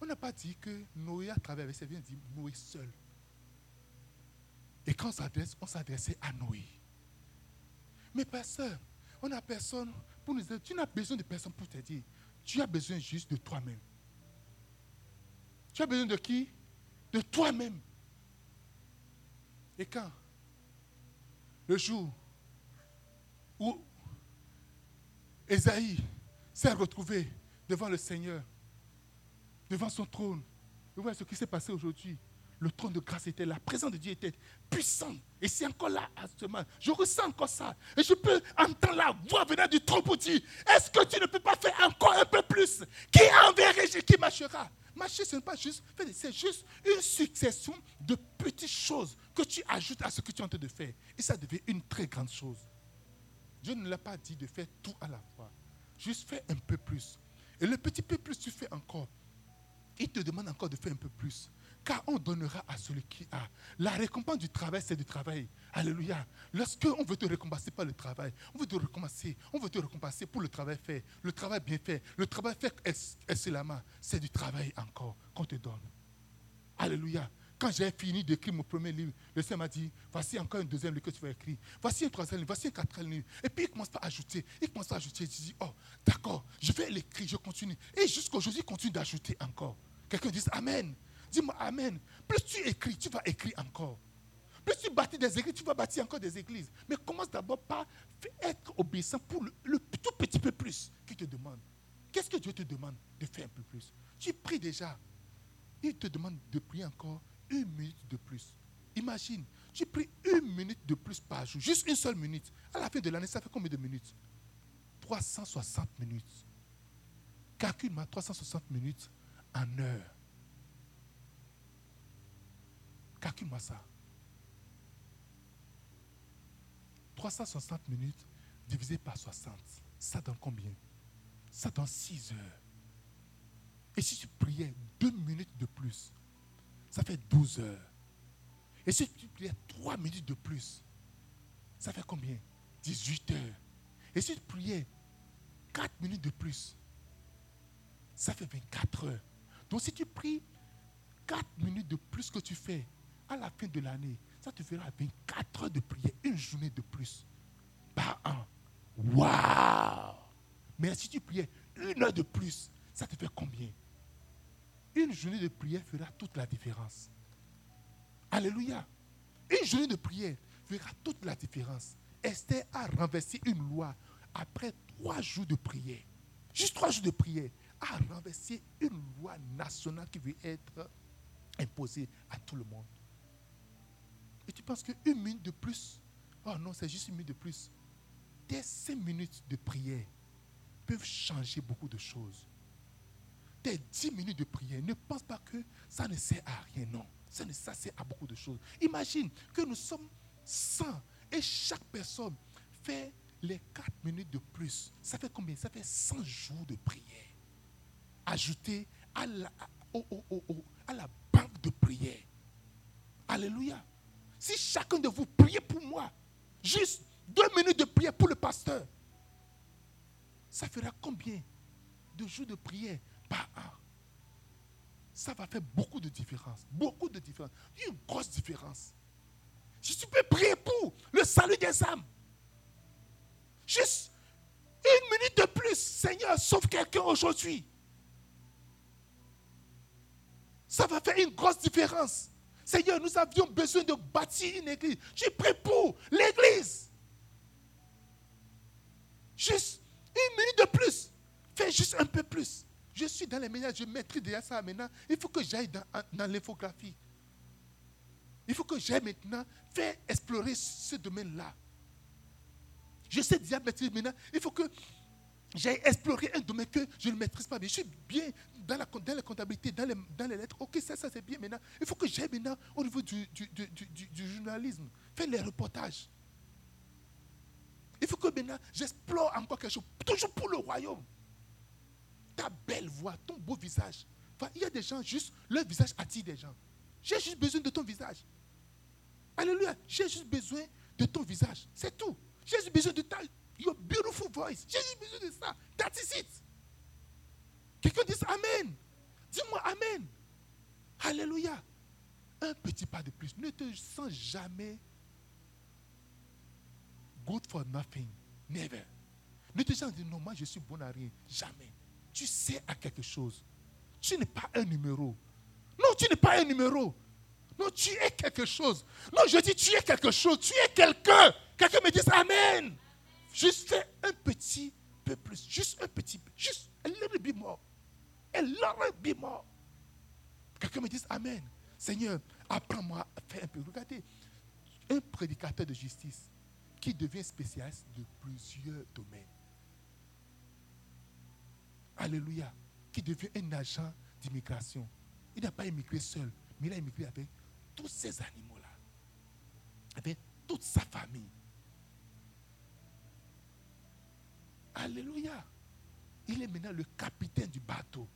On n'a pas dit que Noé travaillé avec ses vient dit Noé seul. Et quand on s'adresse, on s'adressait à Noé. Mais pasteur, on n'a personne pour nous dire, tu n'as besoin de personne pour te dire. Tu as besoin juste de toi-même. Tu as besoin de qui? De toi-même. Et quand? Le jour où Esaïe s'est retrouvé devant le Seigneur, devant son trône, vous voyez ce qui s'est passé aujourd'hui. Le trône de grâce était là, la présence de Dieu était puissante. Et c'est encore là, à ce moment. Je ressens encore ça. Et je peux entendre la voix venant du trône pour dire Est-ce que tu ne peux pas faire encore un peu plus? Qui enverra Qui marchera? Marcher, ce n'est pas juste, c'est juste une succession de petites choses que tu ajoutes à ce que tu es en train de faire. Et ça devient une très grande chose. Dieu ne l'a pas dit de faire tout à la fois. Juste fais un peu plus. Et le petit peu plus, tu fais encore. Il te demande encore de faire un peu plus car on donnera à celui qui a. La récompense du travail, c'est du travail. Alléluia. Lorsqu'on veut te récompenser par le travail, on veut te récompenser, on veut te récompenser pour le travail fait, le travail bien fait, le travail fait excellemment, c'est du travail encore qu'on te donne. Alléluia. Quand j'ai fini d'écrire mon premier livre, le Seigneur m'a dit, voici encore un deuxième livre que tu vas écrire, voici un troisième livre, voici un quatrième livre. Et puis il commence à ajouter, il commence à ajouter, je dis, oh, d'accord, je vais l'écrire, je continue. Et jusqu'aujourd'hui, il continue d'ajouter encore. Quelqu'un dit, Amen. Dis-moi Amen. Plus tu écris, tu vas écrire encore. Plus tu bâtis des églises, tu vas bâtir encore des églises. Mais commence d'abord par être obéissant pour le, tout petit peu plus qu'il te demande. Qu'est-ce que Dieu te demande de faire un peu plus? Tu pries déjà. Il te demande de prier encore une minute de plus. Imagine, tu pries une minute de plus par jour, juste une seule minute. À la fin de l'année, ça fait combien de minutes? 360 minutes. Calcule-moi 360 minutes heure. Calcule-moi ça. 360 minutes divisé par 60, ça donne combien? Ça donne 6 heures. Et si tu priais 2 minutes de plus, ça fait 12 heures. Et si tu priais 3 minutes de plus, ça fait combien? 18 heures. Et si tu priais 4 minutes de plus, ça fait 24 heures. Donc si tu pries 4 minutes de plus que tu fais, à la fin de l'année, ça te fera 24 heures de prière, une journée de plus par an. Waouh! Mais si tu priais une heure de plus, ça te fait combien? Une journée de prière fera toute la différence. Alléluia. Une journée de prière fera toute la différence. Esther a renversé une loi après trois jours de prière. Juste trois jours de prière. A renversé une loi nationale qui veut être imposée à tout le monde. Et tu penses qu'une minute de plus, oh non, c'est juste une minute de plus. Tes cinq minutes de prière peuvent changer beaucoup de choses. Tes dix minutes de prière, ne pense pas que ça ne sert à rien, non. Ça, ça sert à beaucoup de choses. Imagine que nous sommes 100 et chaque personne fait les quatre minutes de plus. Ça fait combien? Ça fait 100 jours de prière. Ajouté à la, à la banque de prière. Alléluia. Si chacun de vous priez pour moi, juste deux minutes de prière pour le pasteur, ça fera combien de jours de prière par an? Ça va faire beaucoup de différence. Beaucoup de différence. Une grosse différence. Si tu peux prier pour le salut des âmes, juste une minute de plus, Seigneur, sauve quelqu'un aujourd'hui. Ça va faire une grosse différence. Seigneur, nous avions besoin de bâtir une église. J'ai pris pour l'église. Juste une minute de plus. Fais juste un peu plus. Je suis dans les ménages, je maîtrise déjà ça maintenant. Il faut que j'aille dans, l'infographie. Il faut que j'aille maintenant faire explorer ce domaine-là. Je sais déjà maîtriser maintenant. Il faut que j'ai exploré un domaine que je ne maîtrise pas bien. Je suis bien dans la, dans la comptabilité, dans les, dans les, lettres. Ok, ça, ça c'est bien maintenant. Il faut que j'aille maintenant au niveau du, du, du, du, journalisme, faire les reportages. Il faut que maintenant j'explore encore quelque chose, toujours pour le royaume. Ta belle voix, ton beau visage. Il y a des gens, juste, leur visage attire des gens. J'ai juste besoin de ton visage. Alléluia. J'ai juste besoin de ton visage. C'est tout. J'ai juste besoin de ta Your beautiful voice. J'ai besoin de ça. That's it. Quelqu'un dit Amen. Dis-moi Amen. Alléluia. Un petit pas de plus. Ne te sens jamais good for nothing. Never. Ne te sens non, moi je suis bon à rien. Jamais. Tu sais à quelque chose. Tu n'es pas un numéro. Non, tu n'es pas un numéro. Non, tu es quelque chose. Non, je dis tu es quelque chose. Tu es quelqu'un. Quelqu'un me dit Amen. Juste un petit peu plus. Juste un petit peu. Juste a little bit more. A little bit. Quelqu'un me dit Amen. Seigneur, apprends-moi à faire un peu. Regardez, un prédicateur de justice qui devient spécialiste de plusieurs domaines. Alléluia. Qui devient un agent d'immigration. Il n'a pas immigré seul, mais il a immigré avec tous ces animaux-là. Avec toute sa famille. Alléluia. Il est maintenant le capitaine du bateau.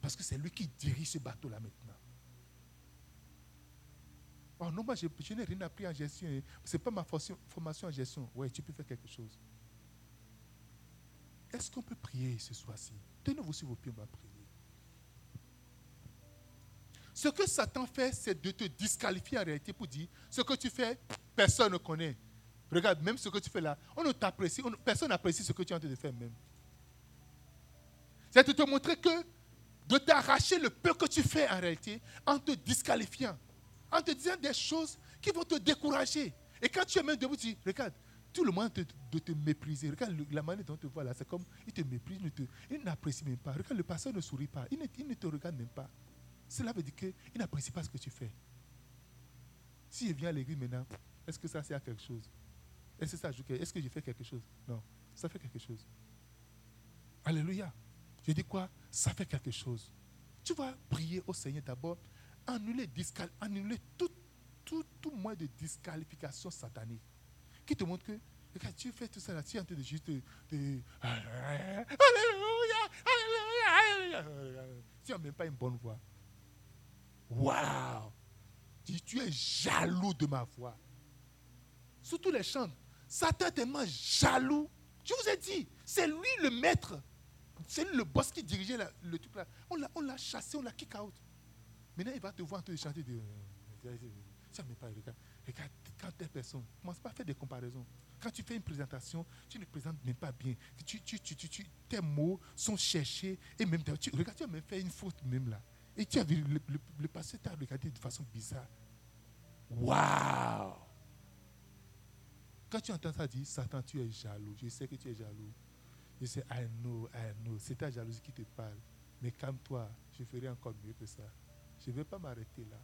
Parce que c'est lui qui dirige ce bateau-là maintenant. Oh non, moi je, n'ai rien appris en gestion. Ce n'est pas ma formation en gestion. Oui, tu peux faire quelque chose. Est-ce qu'on peut prier ce soir-ci? Tenez-vous sur vos pieds, on va prier. Ce que Satan fait, c'est de te disqualifier en réalité pour dire ce que tu fais, personne ne connaît. Regarde, même ce que tu fais là, on ne t'apprécie, personne n'apprécie ce que tu es en train de faire même. C'est de te montrer que, de t'arracher le peu que tu fais en réalité, en te disqualifiant, en te disant des choses qui vont te décourager. Et quand tu es même debout, tu dis, regarde, tout le monde de te mépriser. Regarde la manière dont tu te voit là, c'est comme, il te méprise, il n'apprécie même pas. Regarde, le pasteur ne sourit pas, il ne, il ne te regarde même pas. Cela veut dire qu'il n'apprécie pas ce que tu fais. Si je viens à l'église maintenant, est-ce que ça sert à quelque chose? Est-ce que ça Est-ce que je fais quelque chose? Non, ça fait quelque chose. Alléluia. Je dis quoi? Ça fait quelque chose. Tu vas prier au Seigneur d'abord, annuler, annuler tout, tout, tout moyen de disqualification satanique qui te montre que quand tu fais tout ça là, tu es en train de juste Alléluia, Alléluia, Alléluia. Tu n'as même pas une bonne voix. Waouh! Tu es jaloux de ma voix. Surtout les chants. Satan est tellement jaloux. Je vous ai dit, c'est lui le maître. C'est lui le boss qui dirigeait le truc là. On l'a chassé, on l'a kick out. Maintenant, il va te voir en train de chanter. De, ça pas, regarde, regarde, quand personne, personne, commence pas à faire des comparaisons. Quand tu fais une présentation, tu ne présentes même pas bien. Tu, tu, tu, tes mots sont cherchés et même, tu, regarde, tu as même fait une faute même là. Et tu as vu, le, le, le passé t'a regardé de façon bizarre. Waouh! Quand tu entends ça dire, Satan, tu es jaloux. Je sais que tu es jaloux. Je sais, I know, I know. C'est ta jalousie qui te parle. Mais calme-toi, je ferai encore mieux que ça. Je ne vais pas m'arrêter là.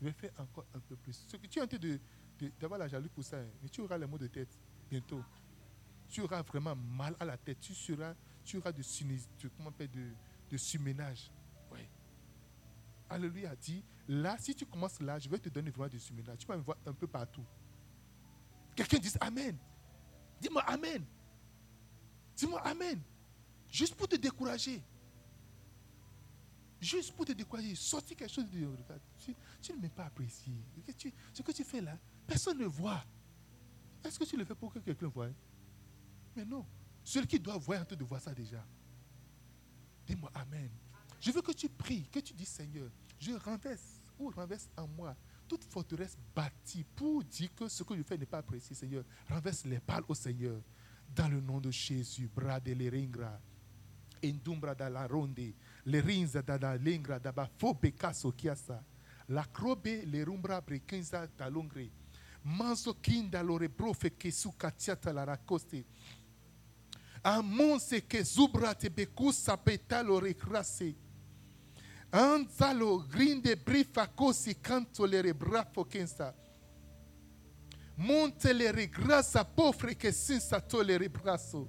Je vais faire encore un peu plus. Ce que tu es en train d'avoir la jalousie pour ça, hein, mais tu auras les mots de tête bientôt. Tu auras vraiment mal à la tête. Tu, tu auras de, de, comment de, de suménage. Alléluia dit, là, si tu commences là, je vais te donner vraiment du suménage. Tu vas me voir un peu partout. Quelqu'un dit Amen. Dis-moi Amen. Dis-moi Amen. Juste pour te décourager. Juste pour te décourager. Sortir quelque chose de regarde. Tu, ne m'as pas apprécié. ce que tu fais là, personne ne voit. Est-ce que tu le fais pour que quelqu'un voie? Mais non. Celui qui doit voir en train de voir ça déjà. Dis-moi Amen. Je veux que tu pries, que tu dis Seigneur, je renverse ou renverse en moi toute forteresse bâtie pour dire que ce que je fais n'est pas apprécié, Seigneur. Renverse les balles au Seigneur. Dans le nom de Jésus, brade les ringra. Indumbra da la ronde, le rinza da la lingra da ba fo bekaso kiasa. La crobe le rumbra brekenza da longre. Manzo kinda lore brofe katiata la racoste. Amonse ke zubra te bekusa petalo recrase. Anzalo grinde brifa kosi canto le rebrafo kensa. Monte le regrasa pofre che senza le rebraso.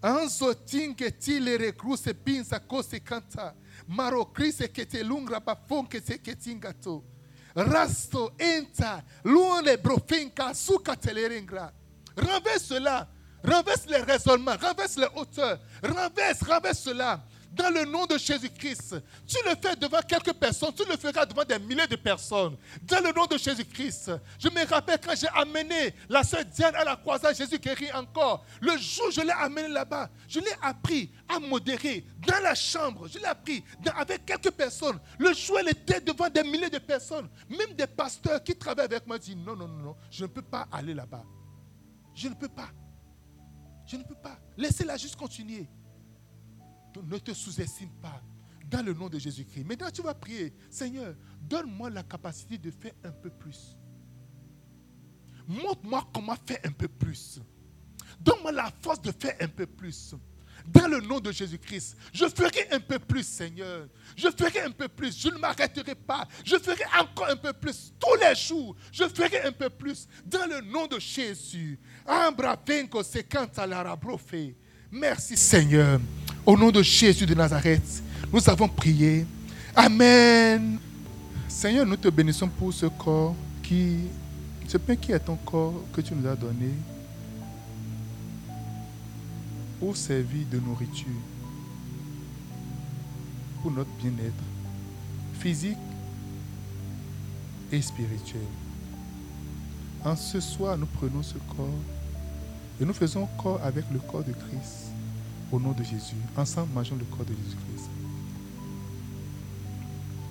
Anzo tinge ti le regruse pinza kosi canta. Maro crise che te lungra bafon che te che tingato. Rasto enta luone brofinka suka te le ringra. Renverse cela. Renverse les raisonnements. Renverse les hauteurs. Renverse, renverse cela dans le nom de Jésus-Christ. Tu le fais devant quelques personnes, tu le feras devant des milliers de personnes. Dans le nom de Jésus-Christ. Je me rappelle quand j'ai amené la sœur Diane à la croisade, Jésus guérit encore. Le jour où je l'ai amené là-bas, je l'ai appris à modérer dans la chambre. Je l'ai appris avec quelques personnes. Le jour elle était devant des milliers de personnes, même des pasteurs qui travaillent avec moi disent non, non, non, non, je ne peux pas aller là-bas. Je ne peux pas. Je ne peux pas. Laissez-la juste continuer. Ne te sous-estime pas. Dans le nom de Jésus-Christ. Maintenant, tu vas prier. Seigneur, donne-moi la capacité de faire un peu plus. Montre-moi comment faire un peu plus. Donne-moi la force de faire un peu plus. Dans le nom de Jésus-Christ, je ferai un peu plus, Seigneur. Je ferai un peu plus. Je ne m'arrêterai pas. Je ferai encore un peu plus. Tous les jours, je ferai un peu plus. Dans le nom de Jésus. Merci, Seigneur. Au nom de Jésus de Nazareth, nous avons prié. Amen. Seigneur, nous te bénissons pour ce corps qui, ce pain qui est ton corps que tu nous as donné pour servir de nourriture pour notre bien-être physique et spirituel. En ce soir, nous prenons ce corps et nous faisons corps avec le corps de Christ au nom de Jésus. Ensemble, mangeons le corps de Jésus-Christ.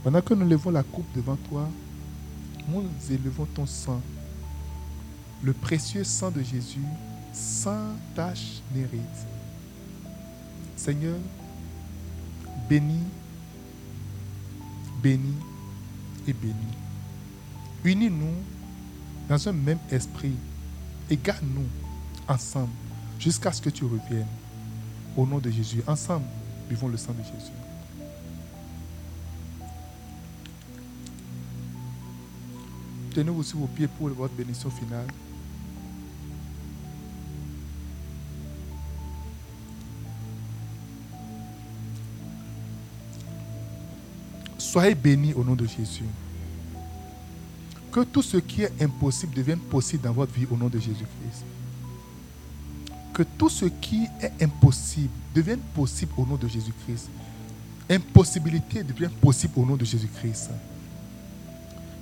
Pendant que nous levons la coupe devant toi, nous élevons ton sang, le précieux sang de Jésus, sans tache ni. Seigneur, bénis, bénis et bénis. Unis-nous dans un même esprit et garde-nous ensemble jusqu'à ce que tu reviennes. Au nom de Jésus, ensemble, vivons le sang de Jésus. Tenez-vous sur vos pieds pour votre bénédiction finale. Soyez bénis au nom de Jésus. Que tout ce qui est impossible devienne possible dans votre vie au nom de Jésus-Christ. Que tout ce qui est impossible devienne possible au nom de Jésus-Christ. Impossibilité devienne possible au nom de Jésus-Christ.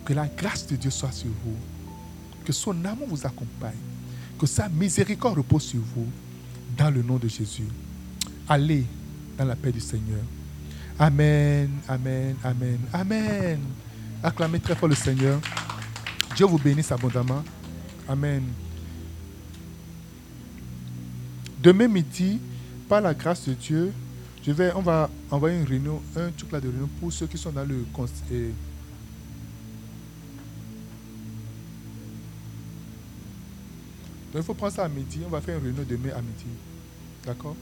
Que la grâce de Dieu soit sur vous. Que son amour vous accompagne. Que sa miséricorde repose sur vous. Dans le nom de Jésus. Allez dans la paix du Seigneur. Amen, amen, amen, amen. Acclamez très fort le Seigneur. Dieu vous bénisse abondamment. Amen. Demain midi, par la grâce de Dieu, je vais, on va envoyer une réunion, un truc là de réunion pour ceux qui sont dans le conseil. Donc il faut prendre ça à midi. On va faire une réunion demain à midi. D'accord?